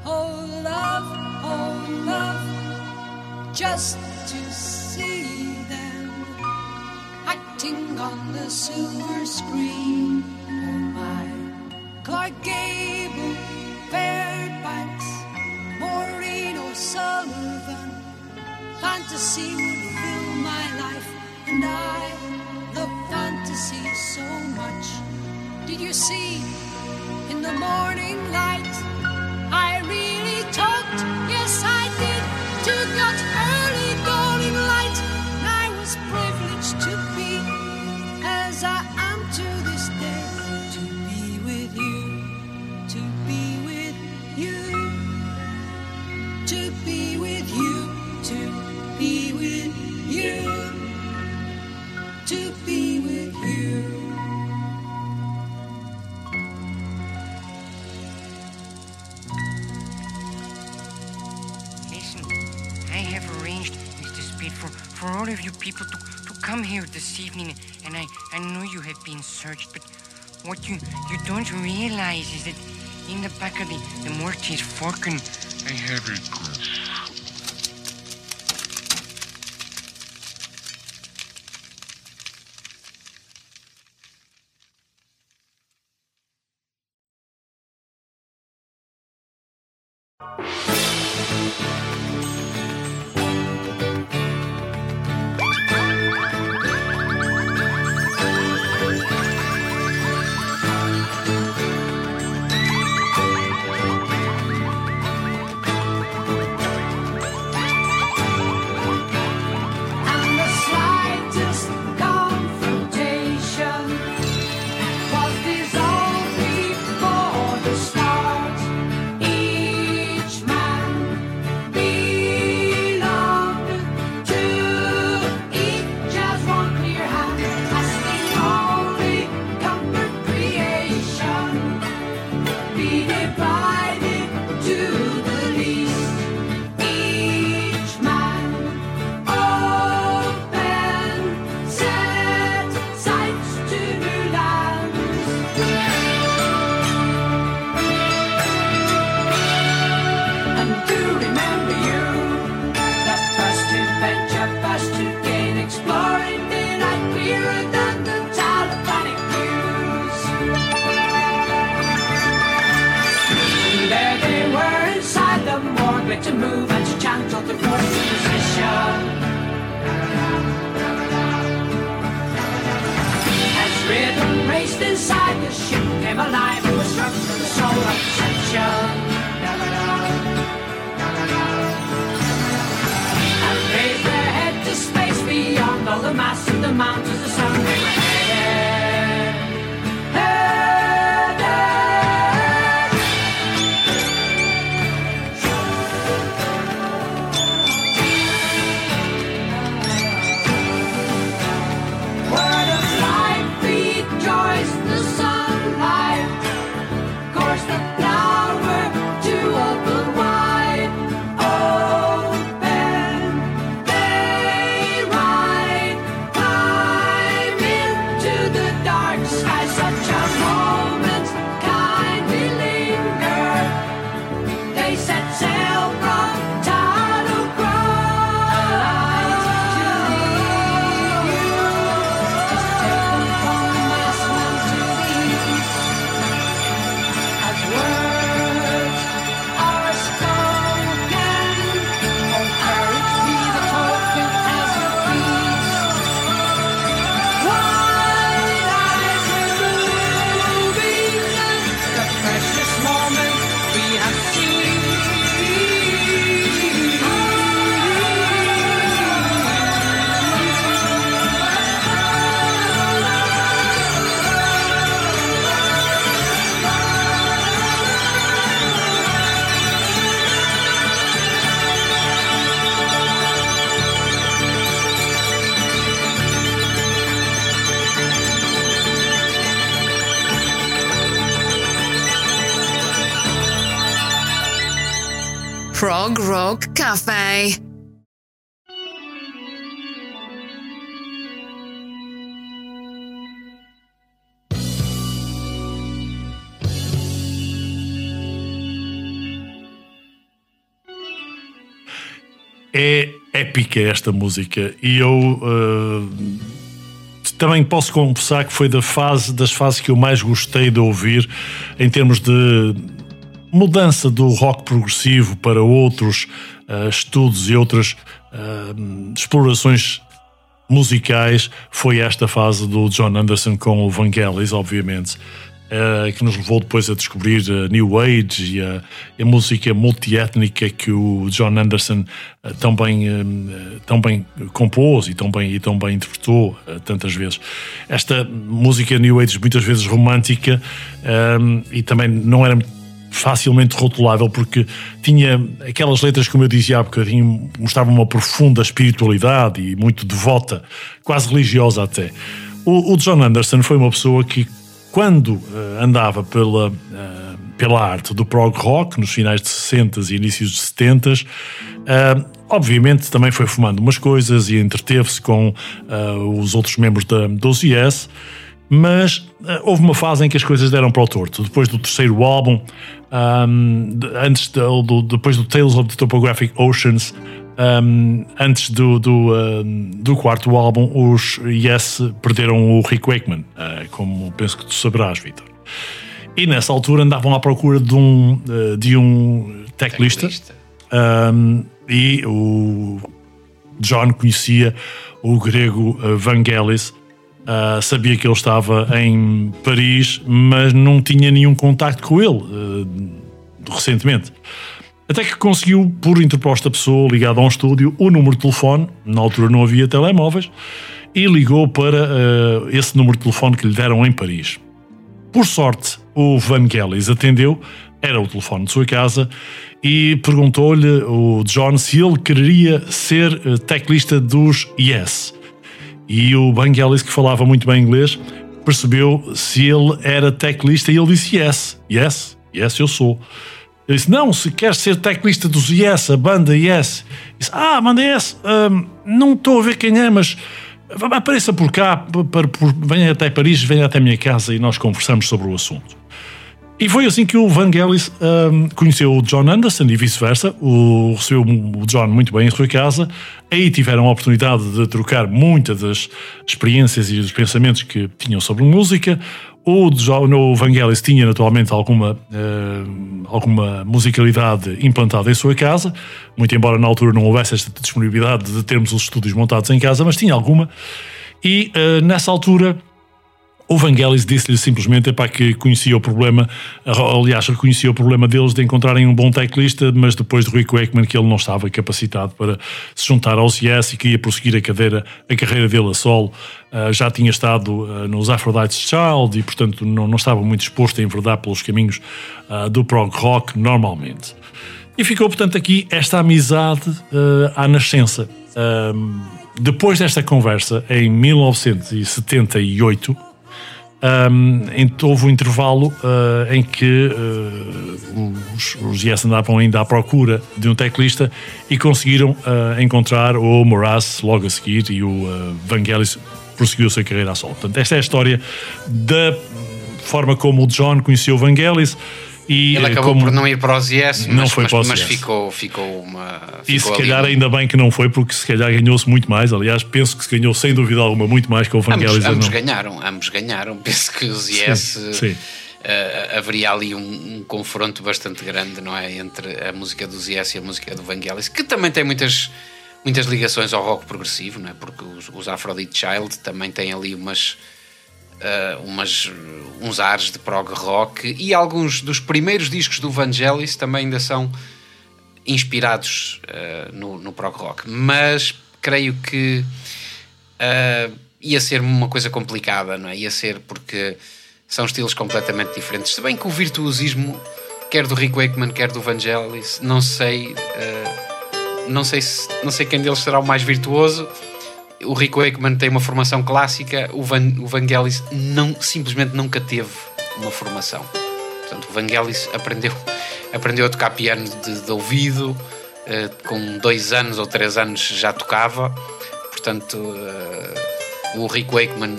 Oh, love, oh, love, just a silver screen Oh, my! Clark Gable, Fairbanks, Maureen O'Sullivan. Fantasy would fill my life, and I love fantasy so much. Did you see in the morning light? for all of you people to, to come here this evening. And I, I know you have been searched, but what you, you don't realize is that in the back of the, the Mortis Falcon, I have a épica esta música e eu uh, também posso confessar que foi da fase, das fases que eu mais gostei de ouvir em termos de mudança do rock progressivo para outros uh, estudos e outras uh, explorações musicais foi esta fase do John Anderson com o Vangelis, obviamente. Uh, que nos levou depois a descobrir a New Age e a, a música multiétnica que o John Anderson uh, tão, bem, tão bem compôs e tão bem, e tão bem interpretou tantas vezes. Esta música New Age, muitas vezes romântica, e também não era facilmente rotulável porque tinha aquelas letras, como eu dizia há bocadinho, mostravam uma profunda espiritualidade e muito devota, quase religiosa até. O John Anderson foi uma pessoa que quando uh, andava pela, uh, pela arte do prog rock, nos finais de 60 e inícios de 70, uh, eh, obviamente também foi fumando umas coisas e entreteve-se com os outros membros da, dos Yes, mas houve uma fase em que as coisas deram para o torto. Depois do terceiro álbum, um, antes de, do, depois do Tales of the Topographic Oceans, um, antes do, do, um, do, quarto álbum, os Yes perderam o Rick Wakeman, uh, como penso que tu saberás, Vitor. E nessa altura andavam à procura de um, uh, de um teclista, um, e o John conhecia o grego uh, Vangelis, uh, sabia que ele estava em Paris, mas não tinha nenhum contacto com ele recentemente. Até que conseguiu, por interposta pessoa ligada a um estúdio, o número de telefone, na altura não havia telemóveis, e ligou para uh, esse número de telefone que lhe deram em Paris. Por sorte, o Vangelis atendeu, era o telefone de sua casa, e perguntou-lhe o John se ele queria ser eh, teclista dos Yes. E o Vangelis, que falava muito bem inglês, percebeu se ele era teclista e ele disse yes, yes, yes, eu sou. Ele disse: Não, se quer ser teclista dos Yes, a banda Yes. Disse: Ah, banda Yes, hum, não estou a ver quem é, mas apareça por cá, para, por, venha até Paris, venha até a minha casa e nós conversamos sobre o assunto. E foi assim que o Vangelis um, conheceu o John Anderson e vice-versa. O, recebeu o John muito bem em sua casa. Aí tiveram a oportunidade de trocar muitas das experiências e dos pensamentos que tinham sobre música. O John Vangelis tinha naturalmente alguma, uh, alguma musicalidade implantada em sua casa, muito embora na altura não houvesse esta disponibilidade de termos os estúdios montados em casa, mas tinha alguma. E uh, nessa altura o Vangelis disse-lhe simplesmente epá, que conhecia o problema, aliás, reconhecia o problema deles de encontrarem um bom teclista, mas depois de Rick Wakeman que ele não estava capacitado para se juntar aos Yes e queria prosseguir a, cadeira, a carreira dele a solo. Uh, já tinha estado uh, nos Aphrodite's Child e, portanto, não, não estava muito disposto a enverdar pelos caminhos uh, do prog rock normalmente. E ficou, portanto, aqui esta amizade à nascença. depois desta conversa, em 1978, um, houve um intervalo uh, em que uh, os, os Yes andavam ainda à procura de um teclista e conseguiram uh, encontrar o Moraes logo a seguir e o uh, Vangelis prosseguiu a sua carreira a solo. Portanto, esta é a história da forma como o John conheceu o Vangelis e ele acabou como, por não ir para os Yes, não mas, foi mas, para os mas ficou, ficou uma. Ficou e se calhar ali. ainda bem que não foi, porque se calhar ganhou-se muito mais. Aliás, penso que se ganhou sem dúvida alguma muito mais que o Vangelis. Ambos, ambos ganharam, ambos ganharam. Penso que os Yes. Sim, sim. Uh, haveria ali um, um, confronto bastante grande, não é? Entre a música dos Yes e a música do Vangelis, que também tem muitas, muitas ligações ao rock progressivo, não é? Porque os, os Aphrodite Child também têm ali umas. Uh, umas, uns ares de prog rock e alguns dos primeiros discos do Vangelis também ainda são inspirados uh, no, no prog rock, mas creio que uh, ia ser uma coisa complicada, não é? Ia ser porque são estilos completamente diferentes. Se bem que o virtuosismo, quer do Rick Wakeman, quer do Vangelis, não sei, não sei, se, não sei quem deles será o mais virtuoso o Rick Wakeman tem uma formação clássica, o, Van, o Vangelis não, simplesmente nunca teve uma formação. Portanto, o Vangelis aprendeu, aprendeu a tocar piano de, de ouvido, uh, com dois anos ou três anos já tocava. Portanto, uh, o Rick Wakeman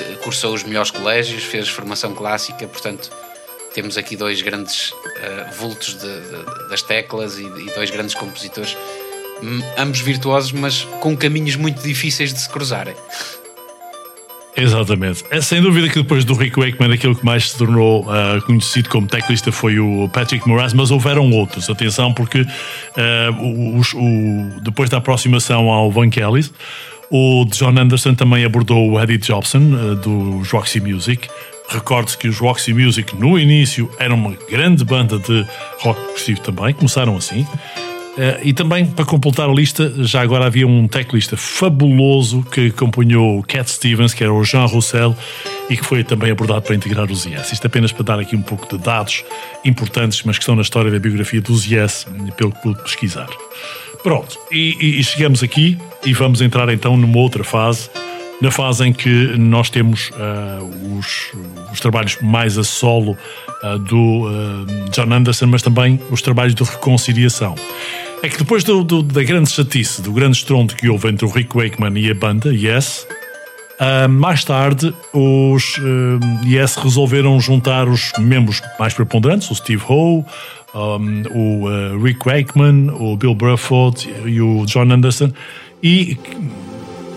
eh, cursou os melhores colégios, fez formação clássica. Portanto, temos aqui dois grandes uh, vultos de, de, das teclas e, e dois grandes compositores ambos virtuosos, mas com caminhos muito difíceis de se cruzarem. Exatamente. É sem dúvida que depois do Rick Wakeman, aquilo que mais se tornou uh, conhecido como teclista foi o Patrick Moraz, mas houveram outros. Atenção, porque uh, os, o, depois da aproximação ao Van Kelly, o John Anderson também abordou o Eddie Jobson, uh, dos Roxy Music. Recorde-se que os Roxy Music, no início, eram uma grande banda de rock progressivo também, começaram assim. Uh, e também, para completar a lista, já agora havia um teclista fabuloso que acompanhou Cat Stevens, que era o Jean Roussel, e que foi também abordado para integrar os Yes. Isto apenas para dar aqui um pouco de dados importantes, mas que estão na história da biografia dos Yes, pelo que pude pesquisar. Pronto, e, e, chegamos aqui e vamos entrar então numa outra fase, na fase em que nós temos uh, os, os, trabalhos mais a solo uh, do John Anderson, mas também os trabalhos de reconciliação é que depois do, do, da grande chatice, do grande estrondo que houve entre o Rick Wakeman e a banda Yes, uh, mais tarde os uh, Yes resolveram juntar os membros mais preponderantes, o Steve Howe, um, o uh, Rick Wakeman, o Bill Bruford e o John Anderson e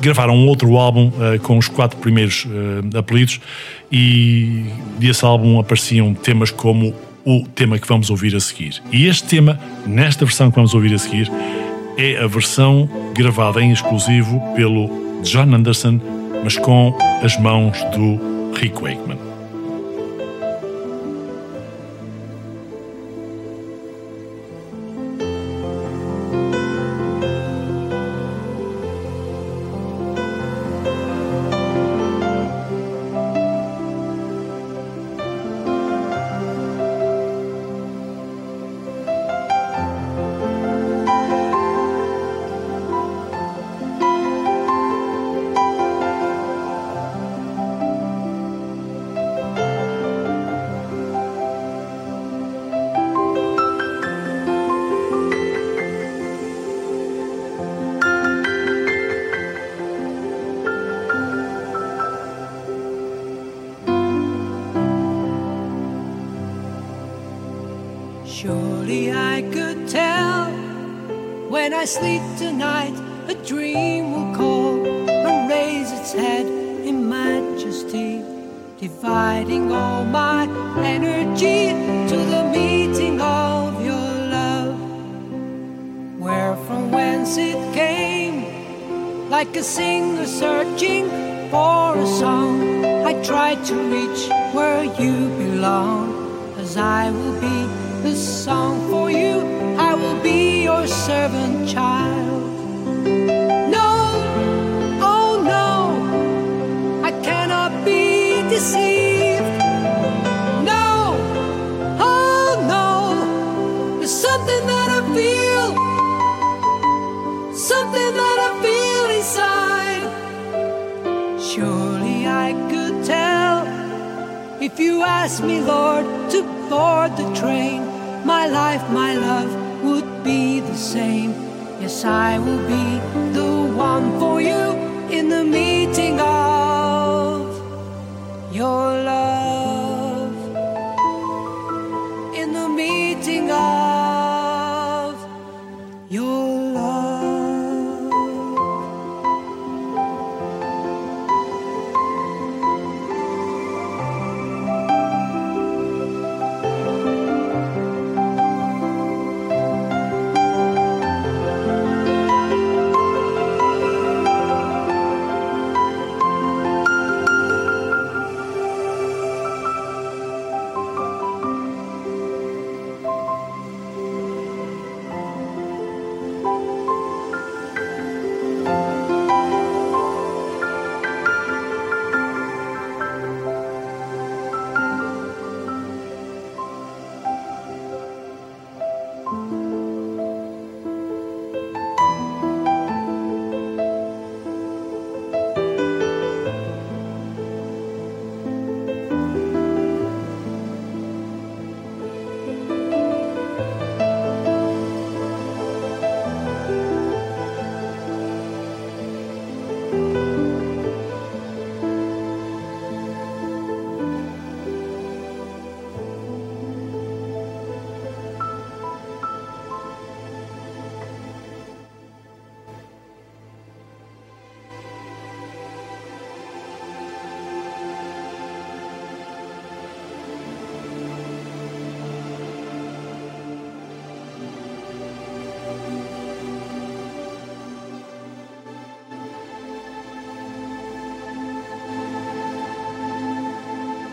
gravaram um outro álbum com os quatro primeiros apelidos e desse álbum apareciam temas como o tema que vamos ouvir a seguir. E este tema, nesta versão que vamos ouvir a seguir, é a versão gravada em exclusivo pelo John Anderson, mas com as mãos do Rick Wakeman.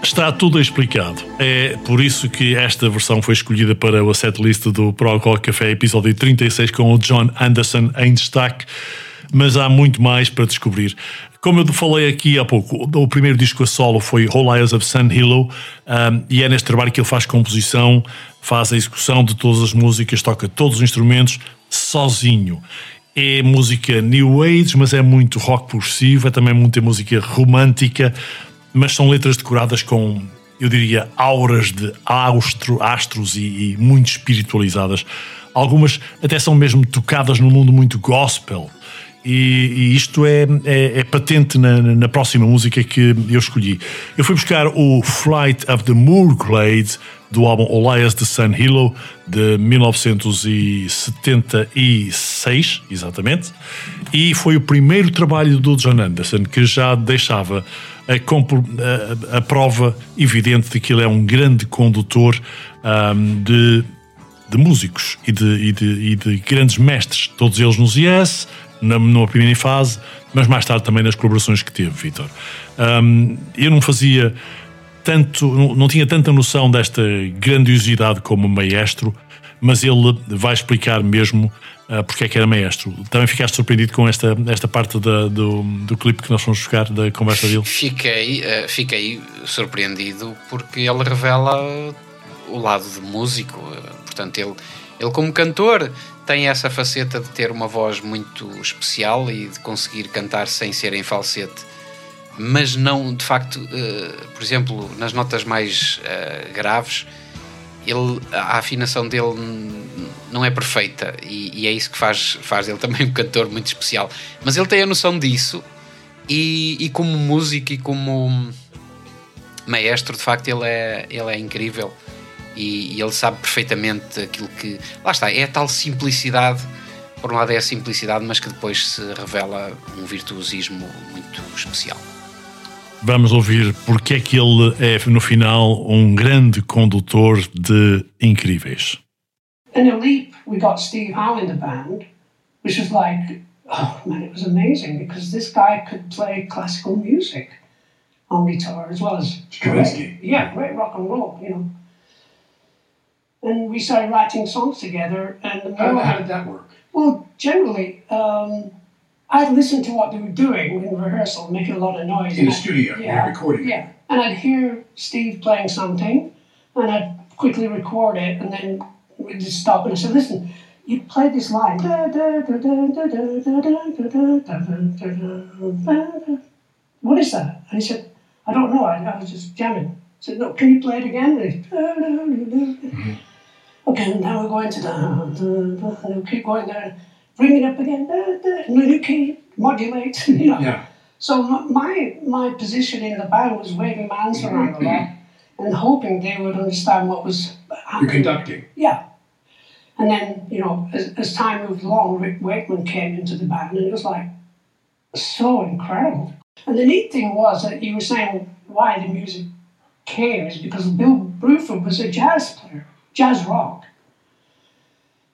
Está tudo explicado. É por isso que esta versão foi escolhida para o setlist do Pro Rock Café, episódio 36, com o John Anderson em destaque. Mas há muito mais para descobrir. Como eu falei aqui há pouco, o primeiro disco a solo foi Whole Eyes of Sun Hilo, um, e é neste trabalho que ele faz composição, faz a execução de todas as músicas, toca todos os instrumentos sozinho. É música new age, mas é muito rock progressivo, é também muita música romântica, mas são letras decoradas com, eu diria, auras de austro, astros e, e muito espiritualizadas. Algumas até são mesmo tocadas no mundo muito gospel. E, e isto é, é, é patente na, na, próxima música que eu escolhi. Eu fui buscar o Flight of the Moorglade do álbum Olias de Sun Hilo de 1976, exatamente, e foi o primeiro trabalho do John Anderson que já deixava a, a, prova evidente de que ele é um grande condutor um, de, de, músicos e de, e, de, e de, grandes mestres, todos eles nos Yes, na, numa primeira fase, mas mais tarde também nas colaborações que teve, Vitor. Um, eu não fazia tanto, não tinha tanta noção desta grandiosidade como maestro, mas ele vai explicar mesmo uh, porque é que era maestro. Também ficaste surpreendido com esta, esta parte da, do, do clipe que nós vamos buscar, da conversa dele? Fiquei, uh, fiquei surpreendido porque ele revela o lado de músico. Portanto, ele, ele como cantor tem essa faceta de ter uma voz muito especial e de conseguir cantar sem ser em falsete mas não, de facto, por exemplo, nas notas mais graves, ele, a afinação dele não é perfeita e, e, é isso que faz, faz ele (laughs) também um cantor muito especial. Mas ele tem a noção disso e, e como músico e como maestro, de facto, ele é, ele é incrível e, e ele sabe perfeitamente aquilo que. Lá está, é a tal simplicidade. Por um lado é a simplicidade, mas que depois se revela um virtuosismo muito especial. Vamos ouvir porque é que ele é, no final, um grande condutor de incríveis. In a leap, we got Steve Howe in the band, which was like, oh man, it was amazing because this guy could play classical music on guitar as well as Stravinsky. yeah, great rock and roll, you know. And we started writing songs together, and the How, more how did that work? well, generally, um, I'd listen to what they were doing in rehearsal, making a lot of noise. In the studio, yeah, recording. Yeah, and I'd hear Steve playing something, and I'd quickly record it, and then we'd just stop and I said, "Listen, you played this line." What is that? And he said, "I don't know. I, I was just jamming." I said, "No, can you play it again?" Okay, now we're going to the. We'll keep going there bring it up again, da, you modulate, (laughs) you know. Yeah. So my my position in the band was waving my hands around a lot and hoping they would understand what was You're happening. conducting. Yeah. And then, you know, as, as time moved along, Rick Wakeman came into the band and it was like so incredible. And the neat thing was that you were saying why the music came is because Bill Bruford was a jazz player, jazz rock.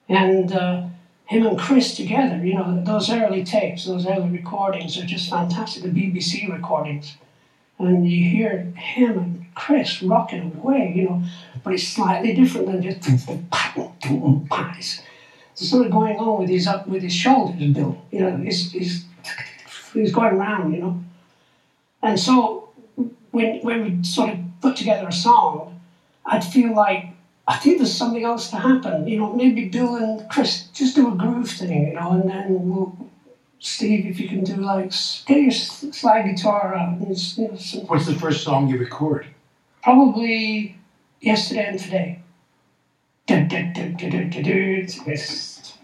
And uh, him and Chris together, you know, those early tapes, those early recordings are just fantastic, the BBC recordings. And you hear him and Chris rocking away, you know, but it's slightly different than just There's something going on with his up with his shoulders, Bill. You know, he's, he's he's going around, you know. And so when when we sort of put together a song, I'd feel like I think there's something else to happen. You know, maybe Bill and Chris just do a groove thing, you know, and then we'll, Steve, if you can do like get your slide guitar out and you know, some, What's the first song you record? probably yesterday and today. Du- du- du- du- du- du- du. It's-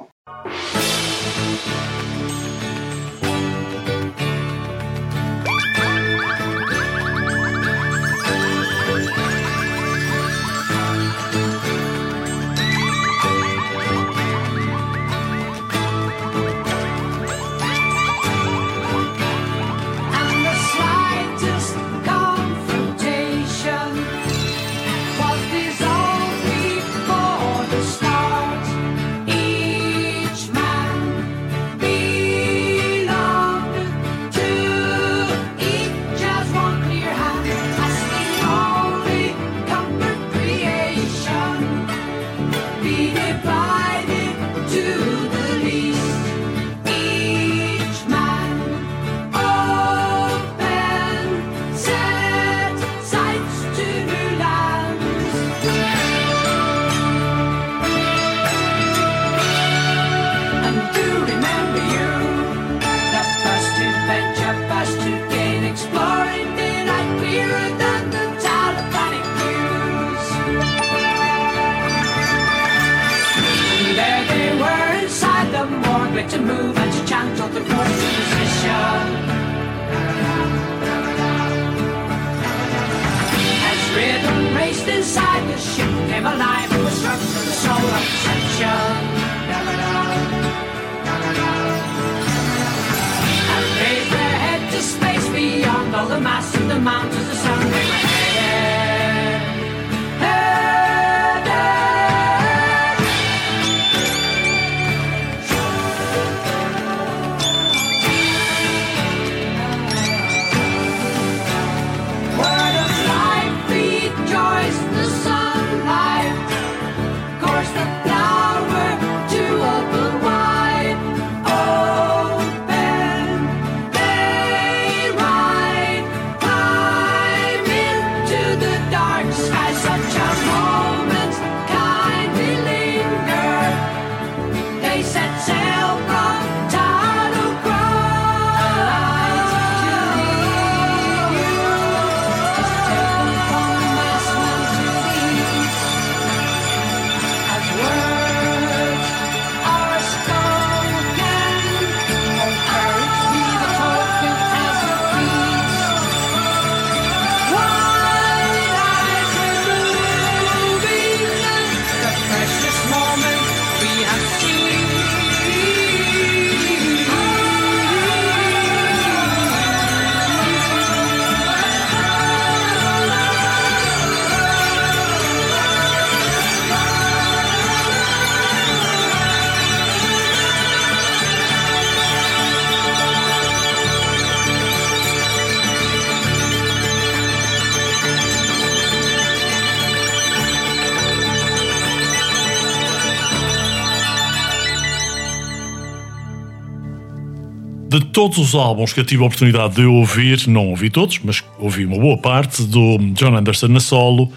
De todos os álbuns que eu tive a oportunidade de ouvir, não ouvi todos, mas ouvi uma boa parte do John Anderson na solo.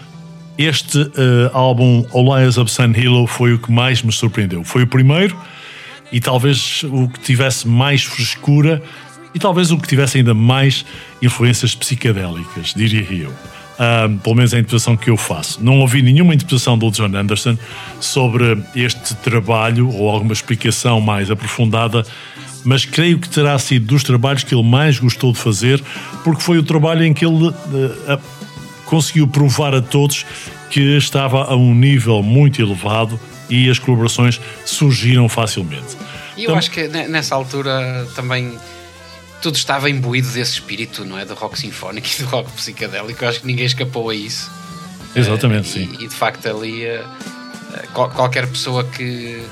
Este eh, álbum, Elias of Sun Hilo, foi o que mais me surpreendeu. Foi o primeiro e talvez o que tivesse mais frescura e talvez o que tivesse ainda mais influências psicadélicas, diria eu. Ah, pelo menos é a interpretação que eu faço. Não ouvi nenhuma interpretação do John Anderson sobre este trabalho ou alguma explicação mais aprofundada, mas creio que terá sido dos trabalhos que ele mais gostou de fazer, porque foi o trabalho em que ele eh, a- conseguiu provar a todos que estava a um nível muito elevado e as colaborações surgiram facilmente. E eu Então- acho que ne- nessa altura também tudo estava imbuído desse espírito, não é? Do rock sinfónico (laughs) e do rock psicadélico. Eu acho que ninguém escapou a isso. Exatamente, Eh, sim. E, e de facto ali eh, qual- qualquer pessoa que.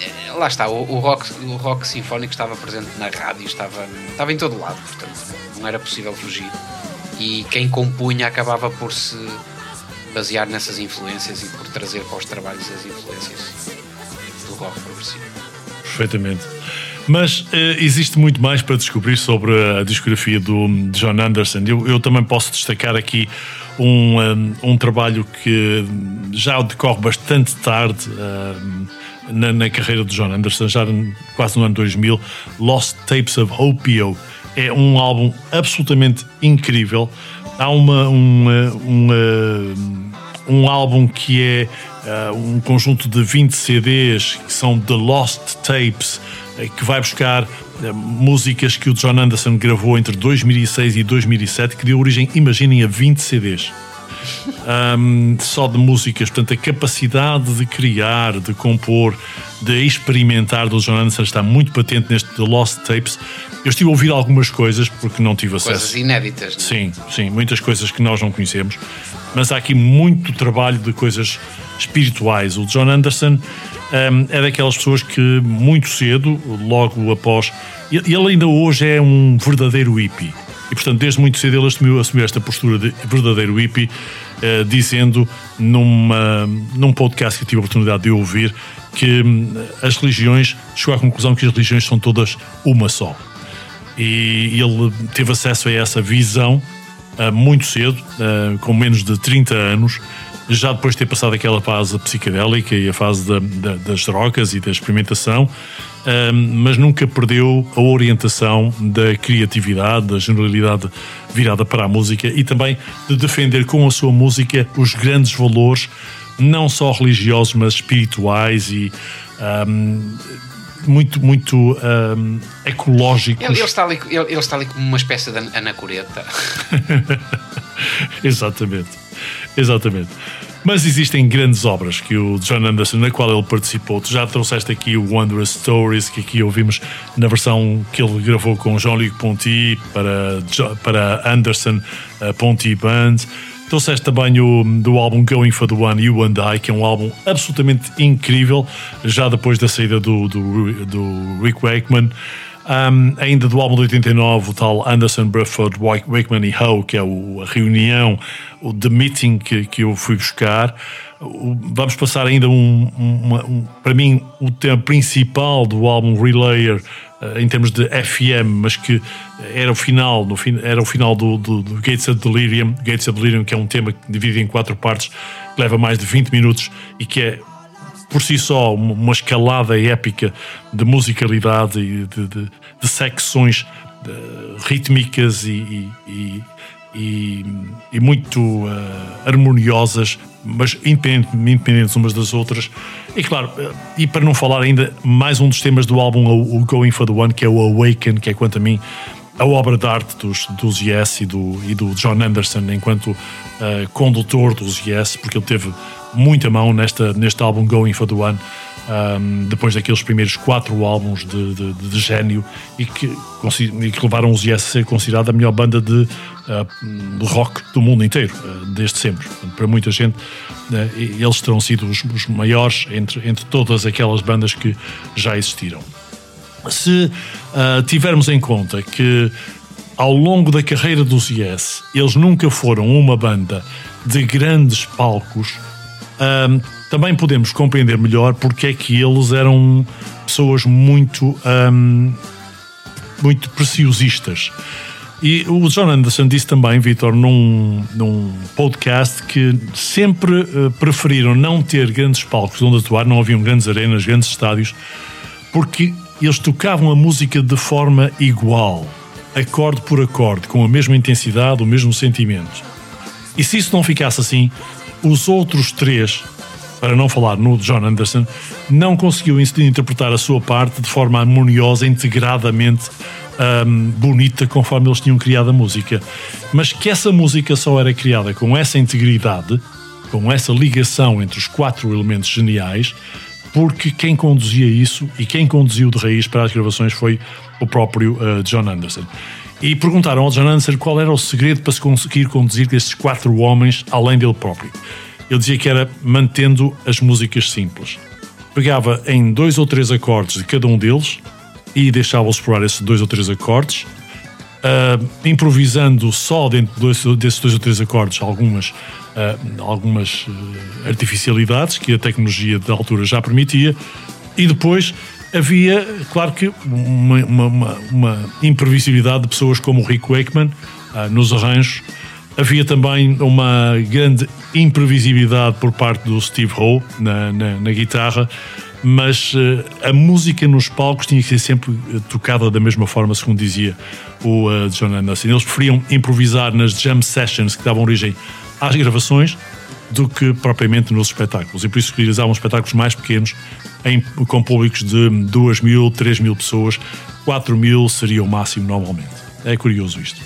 Eh, Lá está, o, o rock, o rock sinfónico estava presente na rádio, estava, estava em todo lado, portanto não era possível fugir. E quem compunha acabava por se basear nessas influências e por trazer para os trabalhos as influências do rock progressivo. Perfeitamente. Mas eh, existe muito mais para descobrir sobre a discografia do John Anderson. Eu, eu também posso destacar aqui um, um, trabalho que já decorre bastante tarde na, na carreira do John Anderson, já quase no ano 2000, Lost Tapes of Opio. É um álbum absolutamente incrível. Há uma, uma, uma um álbum que é uh, um conjunto de 20 CDs que são The Lost Tapes, que vai buscar uh, músicas que o John Anderson gravou entre 2006 e 2007, que deu origem, imaginem, a 20 CDs. Um, só de músicas, portanto, a capacidade de criar, de compor, de experimentar do John Anderson está muito patente neste The Lost Tapes. Eu estive a ouvir algumas coisas porque não tive acesso. Coisas inéditas. não é? Sim, sim, muitas coisas que nós não conhecemos, mas há aqui muito trabalho de coisas espirituais. O John Anderson é daquelas pessoas que muito cedo, logo após. Ele ainda hoje é um verdadeiro hippie. E portanto, desde muito cedo ele assumiu, assumiu esta postura de verdadeiro hippie, eh, dizendo numa, num podcast que tive a oportunidade de ouvir que hum, as religiões, chegou à conclusão que as religiões são todas uma só e ele teve acesso a essa visão ah, muito cedo, ah, com menos de 30 anos, já depois de ter passado aquela fase psicadélica e a fase da- da- das drogas e da experimentação, mas nunca perdeu a orientação da criatividade, da generalidade virada para a música e também de defender com a sua música os grandes valores, não só religiosos, mas espirituais e. ah, muito, muito um, ecológicos. Ele, ele está ali, ele, ele está ali como uma espécie de anacoreta. (laughs) Exatamente. Exatamente. Mas existem grandes obras que o John Anderson, na qual ele participou. Tu já trouxeste aqui o Wondrous Stories, que aqui ouvimos na versão que ele gravou com Jean-Luc Ponty para, para Anderson uh, Ponty Band. Trouxeste também o do álbum Going for the One, You and I, que é um álbum absolutamente incrível, já depois da saída do, do, do Rick Wakeman. Um, ainda do álbum de 89, o tal Anderson, Bruford, Wake- Wakeman e Howe, que é o- a reunião, o The Meeting que, que eu fui buscar. Vamos passar ainda um, uma- um- para mim, o tema principal do álbum Relayer, eh, em termos de FM, mas que era o final, no fin, era o final do, do- do Gates of Delirium, Gates of Delirium, que é um tema que divide em quatro partes, que leva mais de 20 minutos e que é por si só uma escalada épica de musicalidade e de, de- de secções de- rítmicas e, e- e- e- muito eh, harmoniosas, mas independente- independentes umas das outras. E claro, eh, e para não falar ainda, mais um dos temas do álbum, o, o Going for the One, que é o Awaken, que é quanto a mim a obra de arte dos, dos Yes e do, e do John Anderson enquanto eh, condutor dos Yes, porque ele teve muita mão nesta, neste álbum Going for the One, um, depois daqueles primeiros quatro álbuns de, de, de- gênio e que, e que levaram os Yes a ser considerada a melhor banda de, uh, de rock do mundo inteiro, uh, desde sempre. Portanto, para muita gente, uh, eles terão sido os, os maiores entre, entre todas aquelas bandas que já existiram. Se uh, tivermos em conta que ao longo da carreira dos Yes, eles nunca foram uma banda de grandes palcos, um, também podemos compreender melhor porque é que eles eram pessoas muito, um, muito preciosistas. E o John Anderson disse também, Vitor, num, num podcast, que sempre eh, preferiram não ter grandes palcos onde atuar, não haviam grandes arenas, grandes estádios, porque eles tocavam a música de forma igual, acorde por acorde, com a mesma intensidade, o mesmo sentimento. E se isso não ficasse assim, os outros três, para não falar no John Anderson, não conseguiu in- interpretar a sua parte de forma harmoniosa, integradamente hum, bonita, conforme eles tinham criado a música. Mas que essa música só era criada com essa integridade, com essa ligação entre os quatro elementos geniais, porque quem conduzia isso e quem conduziu de raiz para as gravações foi o próprio uh, John Anderson. E perguntaram ao John Anderson qual era o segredo para se conseguir conduzir esses quatro homens além dele próprio. Ele dizia que era mantendo as músicas simples. Pegava em dois ou três acordes de cada um deles e deixava-os explorar esses dois ou três acordes, uh, improvisando só dentro de dois- desses dois ou três acordes algumas, uh, algumas uh, artificialidades que a tecnologia da altura já permitia, e depois havia, claro que, uma, uma, uma, imprevisibilidade de pessoas como o Rick Wakeman uh, nos arranjos. Havia também uma grande imprevisibilidade por parte do Steve Howe na, na, na guitarra, mas eh, a música nos palcos tinha que ser sempre eh, tocada da mesma forma, segundo dizia o eh, John Anderson. Eles preferiam improvisar nas jam sessions que davam origem às gravações do que propriamente nos espetáculos. E por isso realizavam espetáculos mais pequenos, em- com públicos de 2 mil, 3 mil pessoas, 4 mil seria o máximo normalmente. É curioso isto.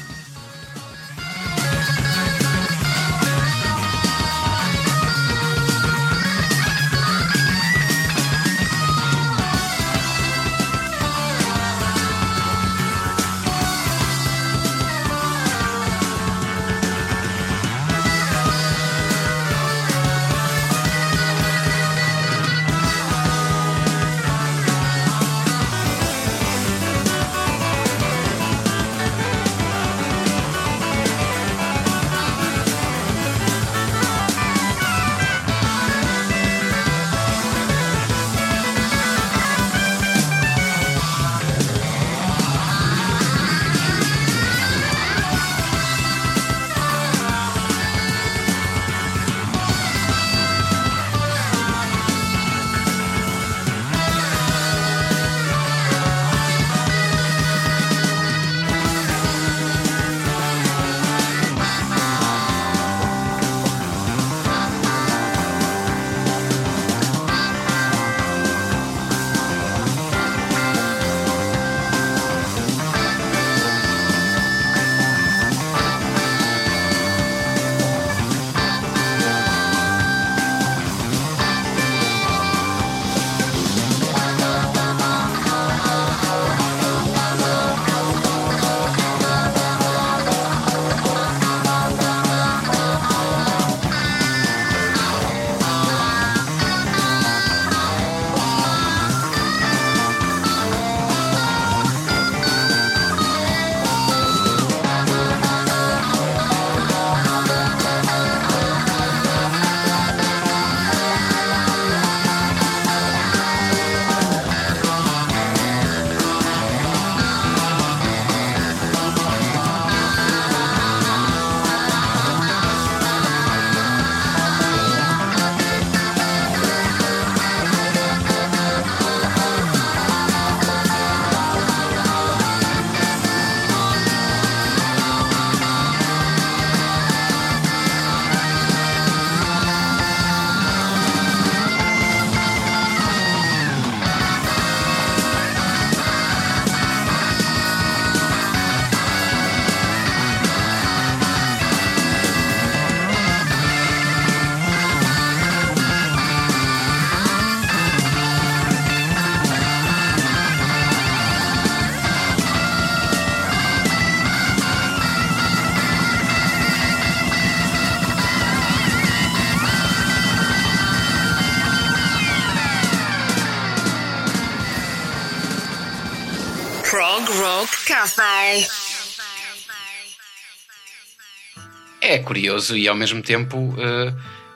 Curioso e ao mesmo tempo eh,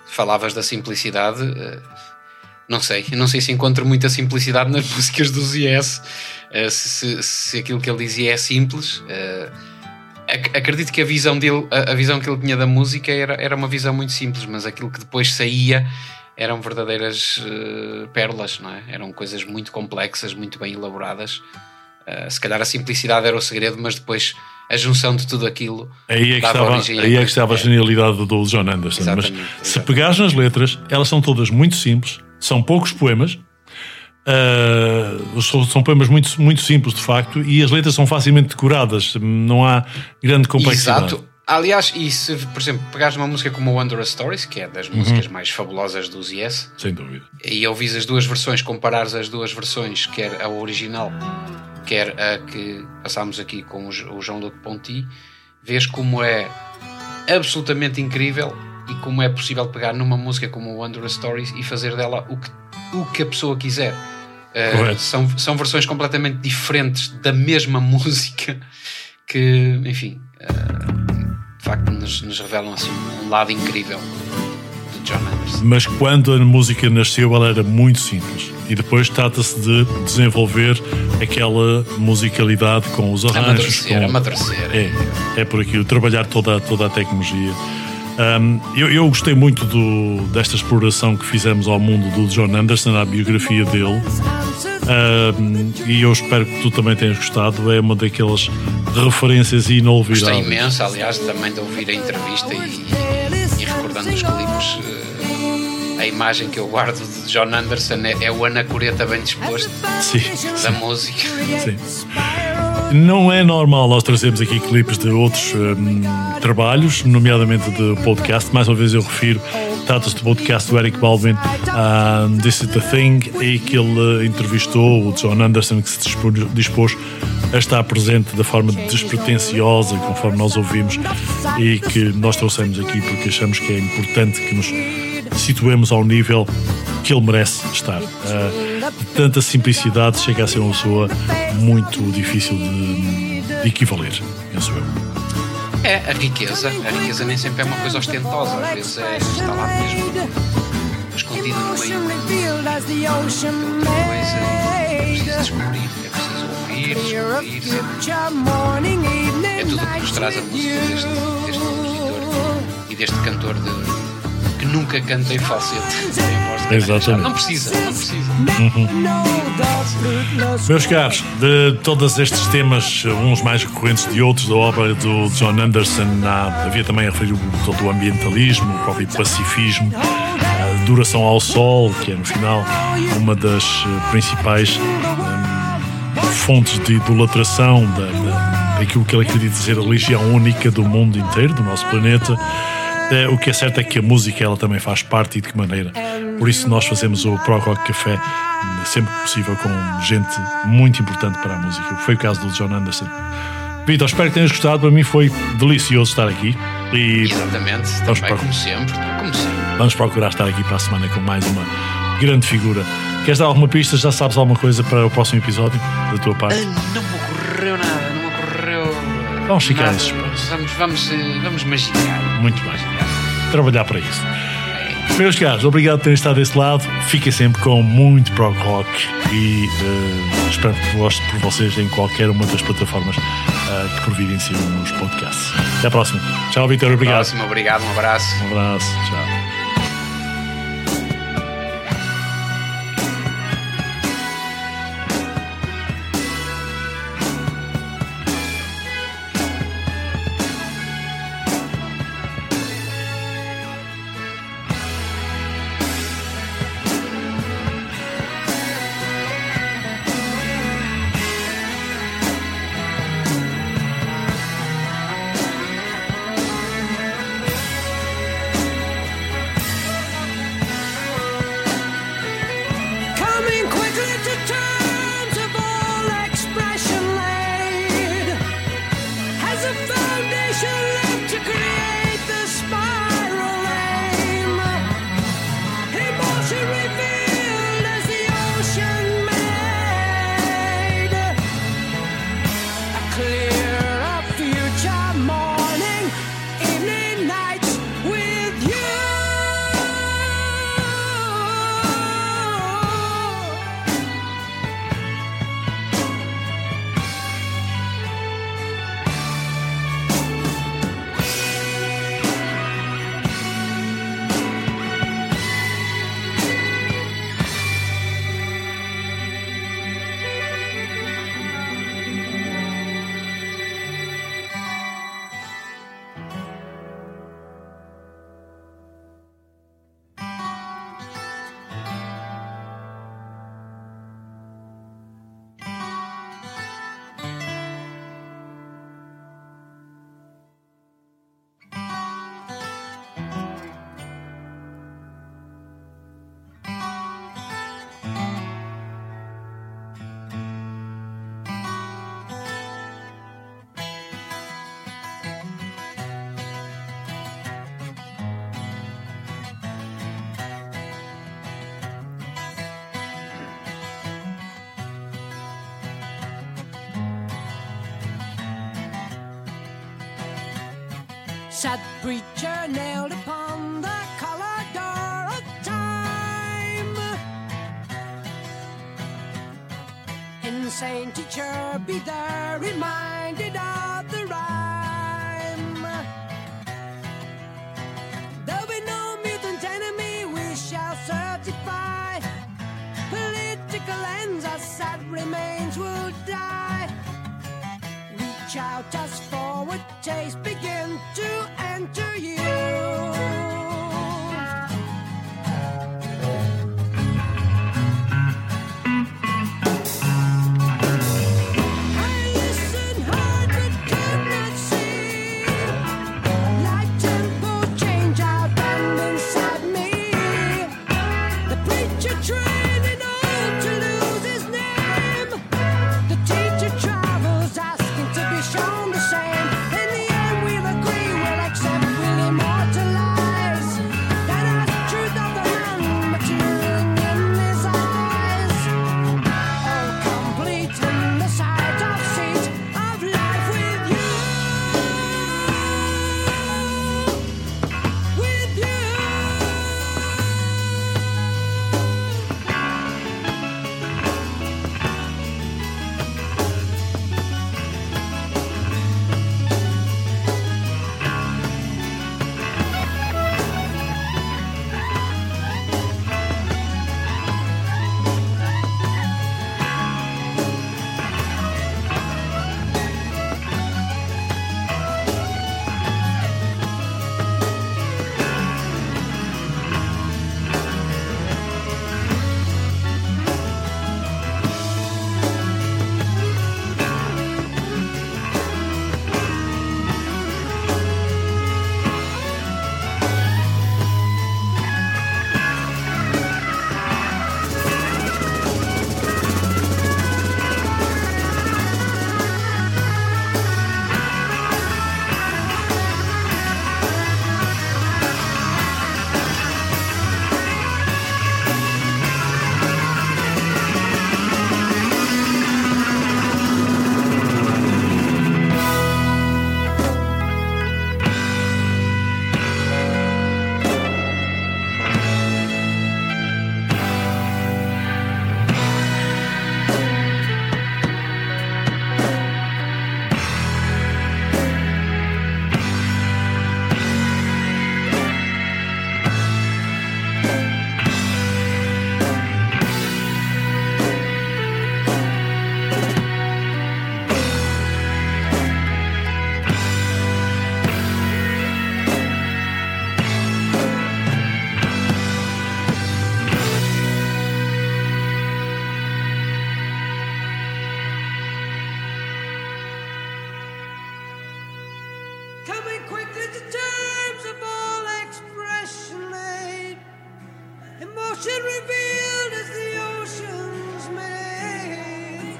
falavas da simplicidade. eh, não sei, não sei se encontro muita simplicidade nas (laughs) músicas dos Yes. Eh, se, se- se aquilo que ele dizia é simples. eh, ac- acredito que a visão dele, a, a visão que ele tinha da música era, era uma visão muito simples, mas aquilo que depois saía eram verdadeiras pérolas, não é? Eram coisas muito complexas, muito bem elaboradas. Se calhar a simplicidade era o segredo, mas depois a junção de tudo aquilo Aí é que estava, aí é que estava a genialidade do John Anderson. Exatamente, Mas se exatamente. pegares nas letras, elas são todas muito simples, são poucos poemas, ah, são, são poemas muito, muito simples de facto, e as letras são facilmente decoradas, não há grande complexidade. Exato. Aliás, e se, por exemplo, pegares uma música como Wondrous Stories, que é das Uhum. músicas mais fabulosas dos Yes, Sem dúvida. e ouvis as duas versões, comparares as duas versões, quer a original, quer a que passámos aqui com o J- o João Luc Ponty, vês como é absolutamente incrível e como é possível pegar numa música como Wondrous Stories e fazer dela o que, o que a pessoa quiser. Uh, são, são versões completamente diferentes da mesma (laughs) música que, enfim, uh, de facto nos, nos revelam assim, um lado incrível. Mas quando a música nasceu, ela era muito simples. E depois trata-se de desenvolver aquela musicalidade com os arranjos. Amadurecer, com... amadurecer. É, é por aquilo, trabalhar toda, toda a tecnologia. Um, eu, eu gostei muito do, desta exploração que fizemos ao mundo do John Anderson, à biografia dele. Um, e eu espero que tu também tenhas gostado. É uma daquelas referências inolvidáveis. Gostei imenso, aliás, também de ouvir a entrevista e, e recordando os clipes. a imagem que eu guardo de John Anderson é, é o anacoreta bem disposto Sim, da música. Sim. Não é normal nós trazermos aqui clipes de outros hum, trabalhos, nomeadamente de podcast. Mais uma vez eu refiro, trata-se do podcast do Eric Baldwin, um, This is the Thing, e que ele entrevistou o John Anderson, que se dispôs a estar presente da forma despretensiosa, conforme nós ouvimos, e que nós trouxemos aqui porque achamos que é importante que nos situemos ao nível que ele merece estar. Ah, de tanta simplicidade chega a ser uma pessoa muito difícil de, de equivaler, penso eu. É, a riqueza. A riqueza nem sempre é uma coisa ostentosa, às vezes é, está lá mesmo escondida no meio coisa é preciso descobrir, é preciso ouvir, descobrir. É tudo o que nos traz a música deste, deste compositor e deste cantor de, que nunca canta em falsete. Exatamente. Não precisa, não precisa. Meus caros, de todos estes temas, uns mais recorrentes de outros, da obra do John Anderson, há- havia também a referir o, todo o ambientalismo, o próprio pacifismo, a duração ao sol, que é no final uma das eh, principais hum, fontes de idolatração da, da, daquilo que ele acredita ser a religião única do mundo inteiro, do nosso planeta. Eh, o que é certo é que a música ela também faz parte e de que maneira. Por isso nós fazemos o Pro Rock Café sempre que possível com gente muito importante para a música. Foi o caso do John Anderson. Vitor, espero que tenhas gostado. Para mim foi delicioso estar aqui. E Exatamente, Vamos também para- como sempre, como sempre. vamos procurar estar aqui para a semana com mais uma grande figura. Queres dar alguma pista? Já sabes alguma coisa para o próximo episódio da tua parte? Não me ocorreu nada, não me ocorreu. Vamos ficar nada. em suspense. Vamos, vamos, eh, vamos magicar. Muito bem. Trabalhar para isso. Meus caros, obrigado por terem estado desse lado. Fiquem sempre com muito prog rock e eh, espero que goste por vocês em qualquer uma das plataformas eh, que providenciam os podcasts. Até à próxima. Tchau, Vitor. Obrigado. Próximo, obrigado, um abraço. Um abraço. Tchau. forward taste begin to enter you. ocean revealed as the ocean's made.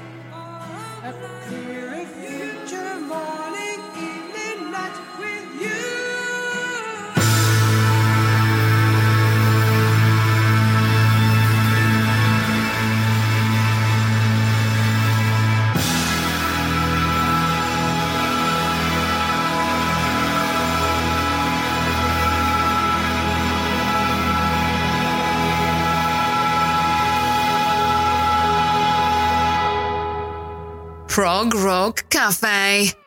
Prog Rock Cafe.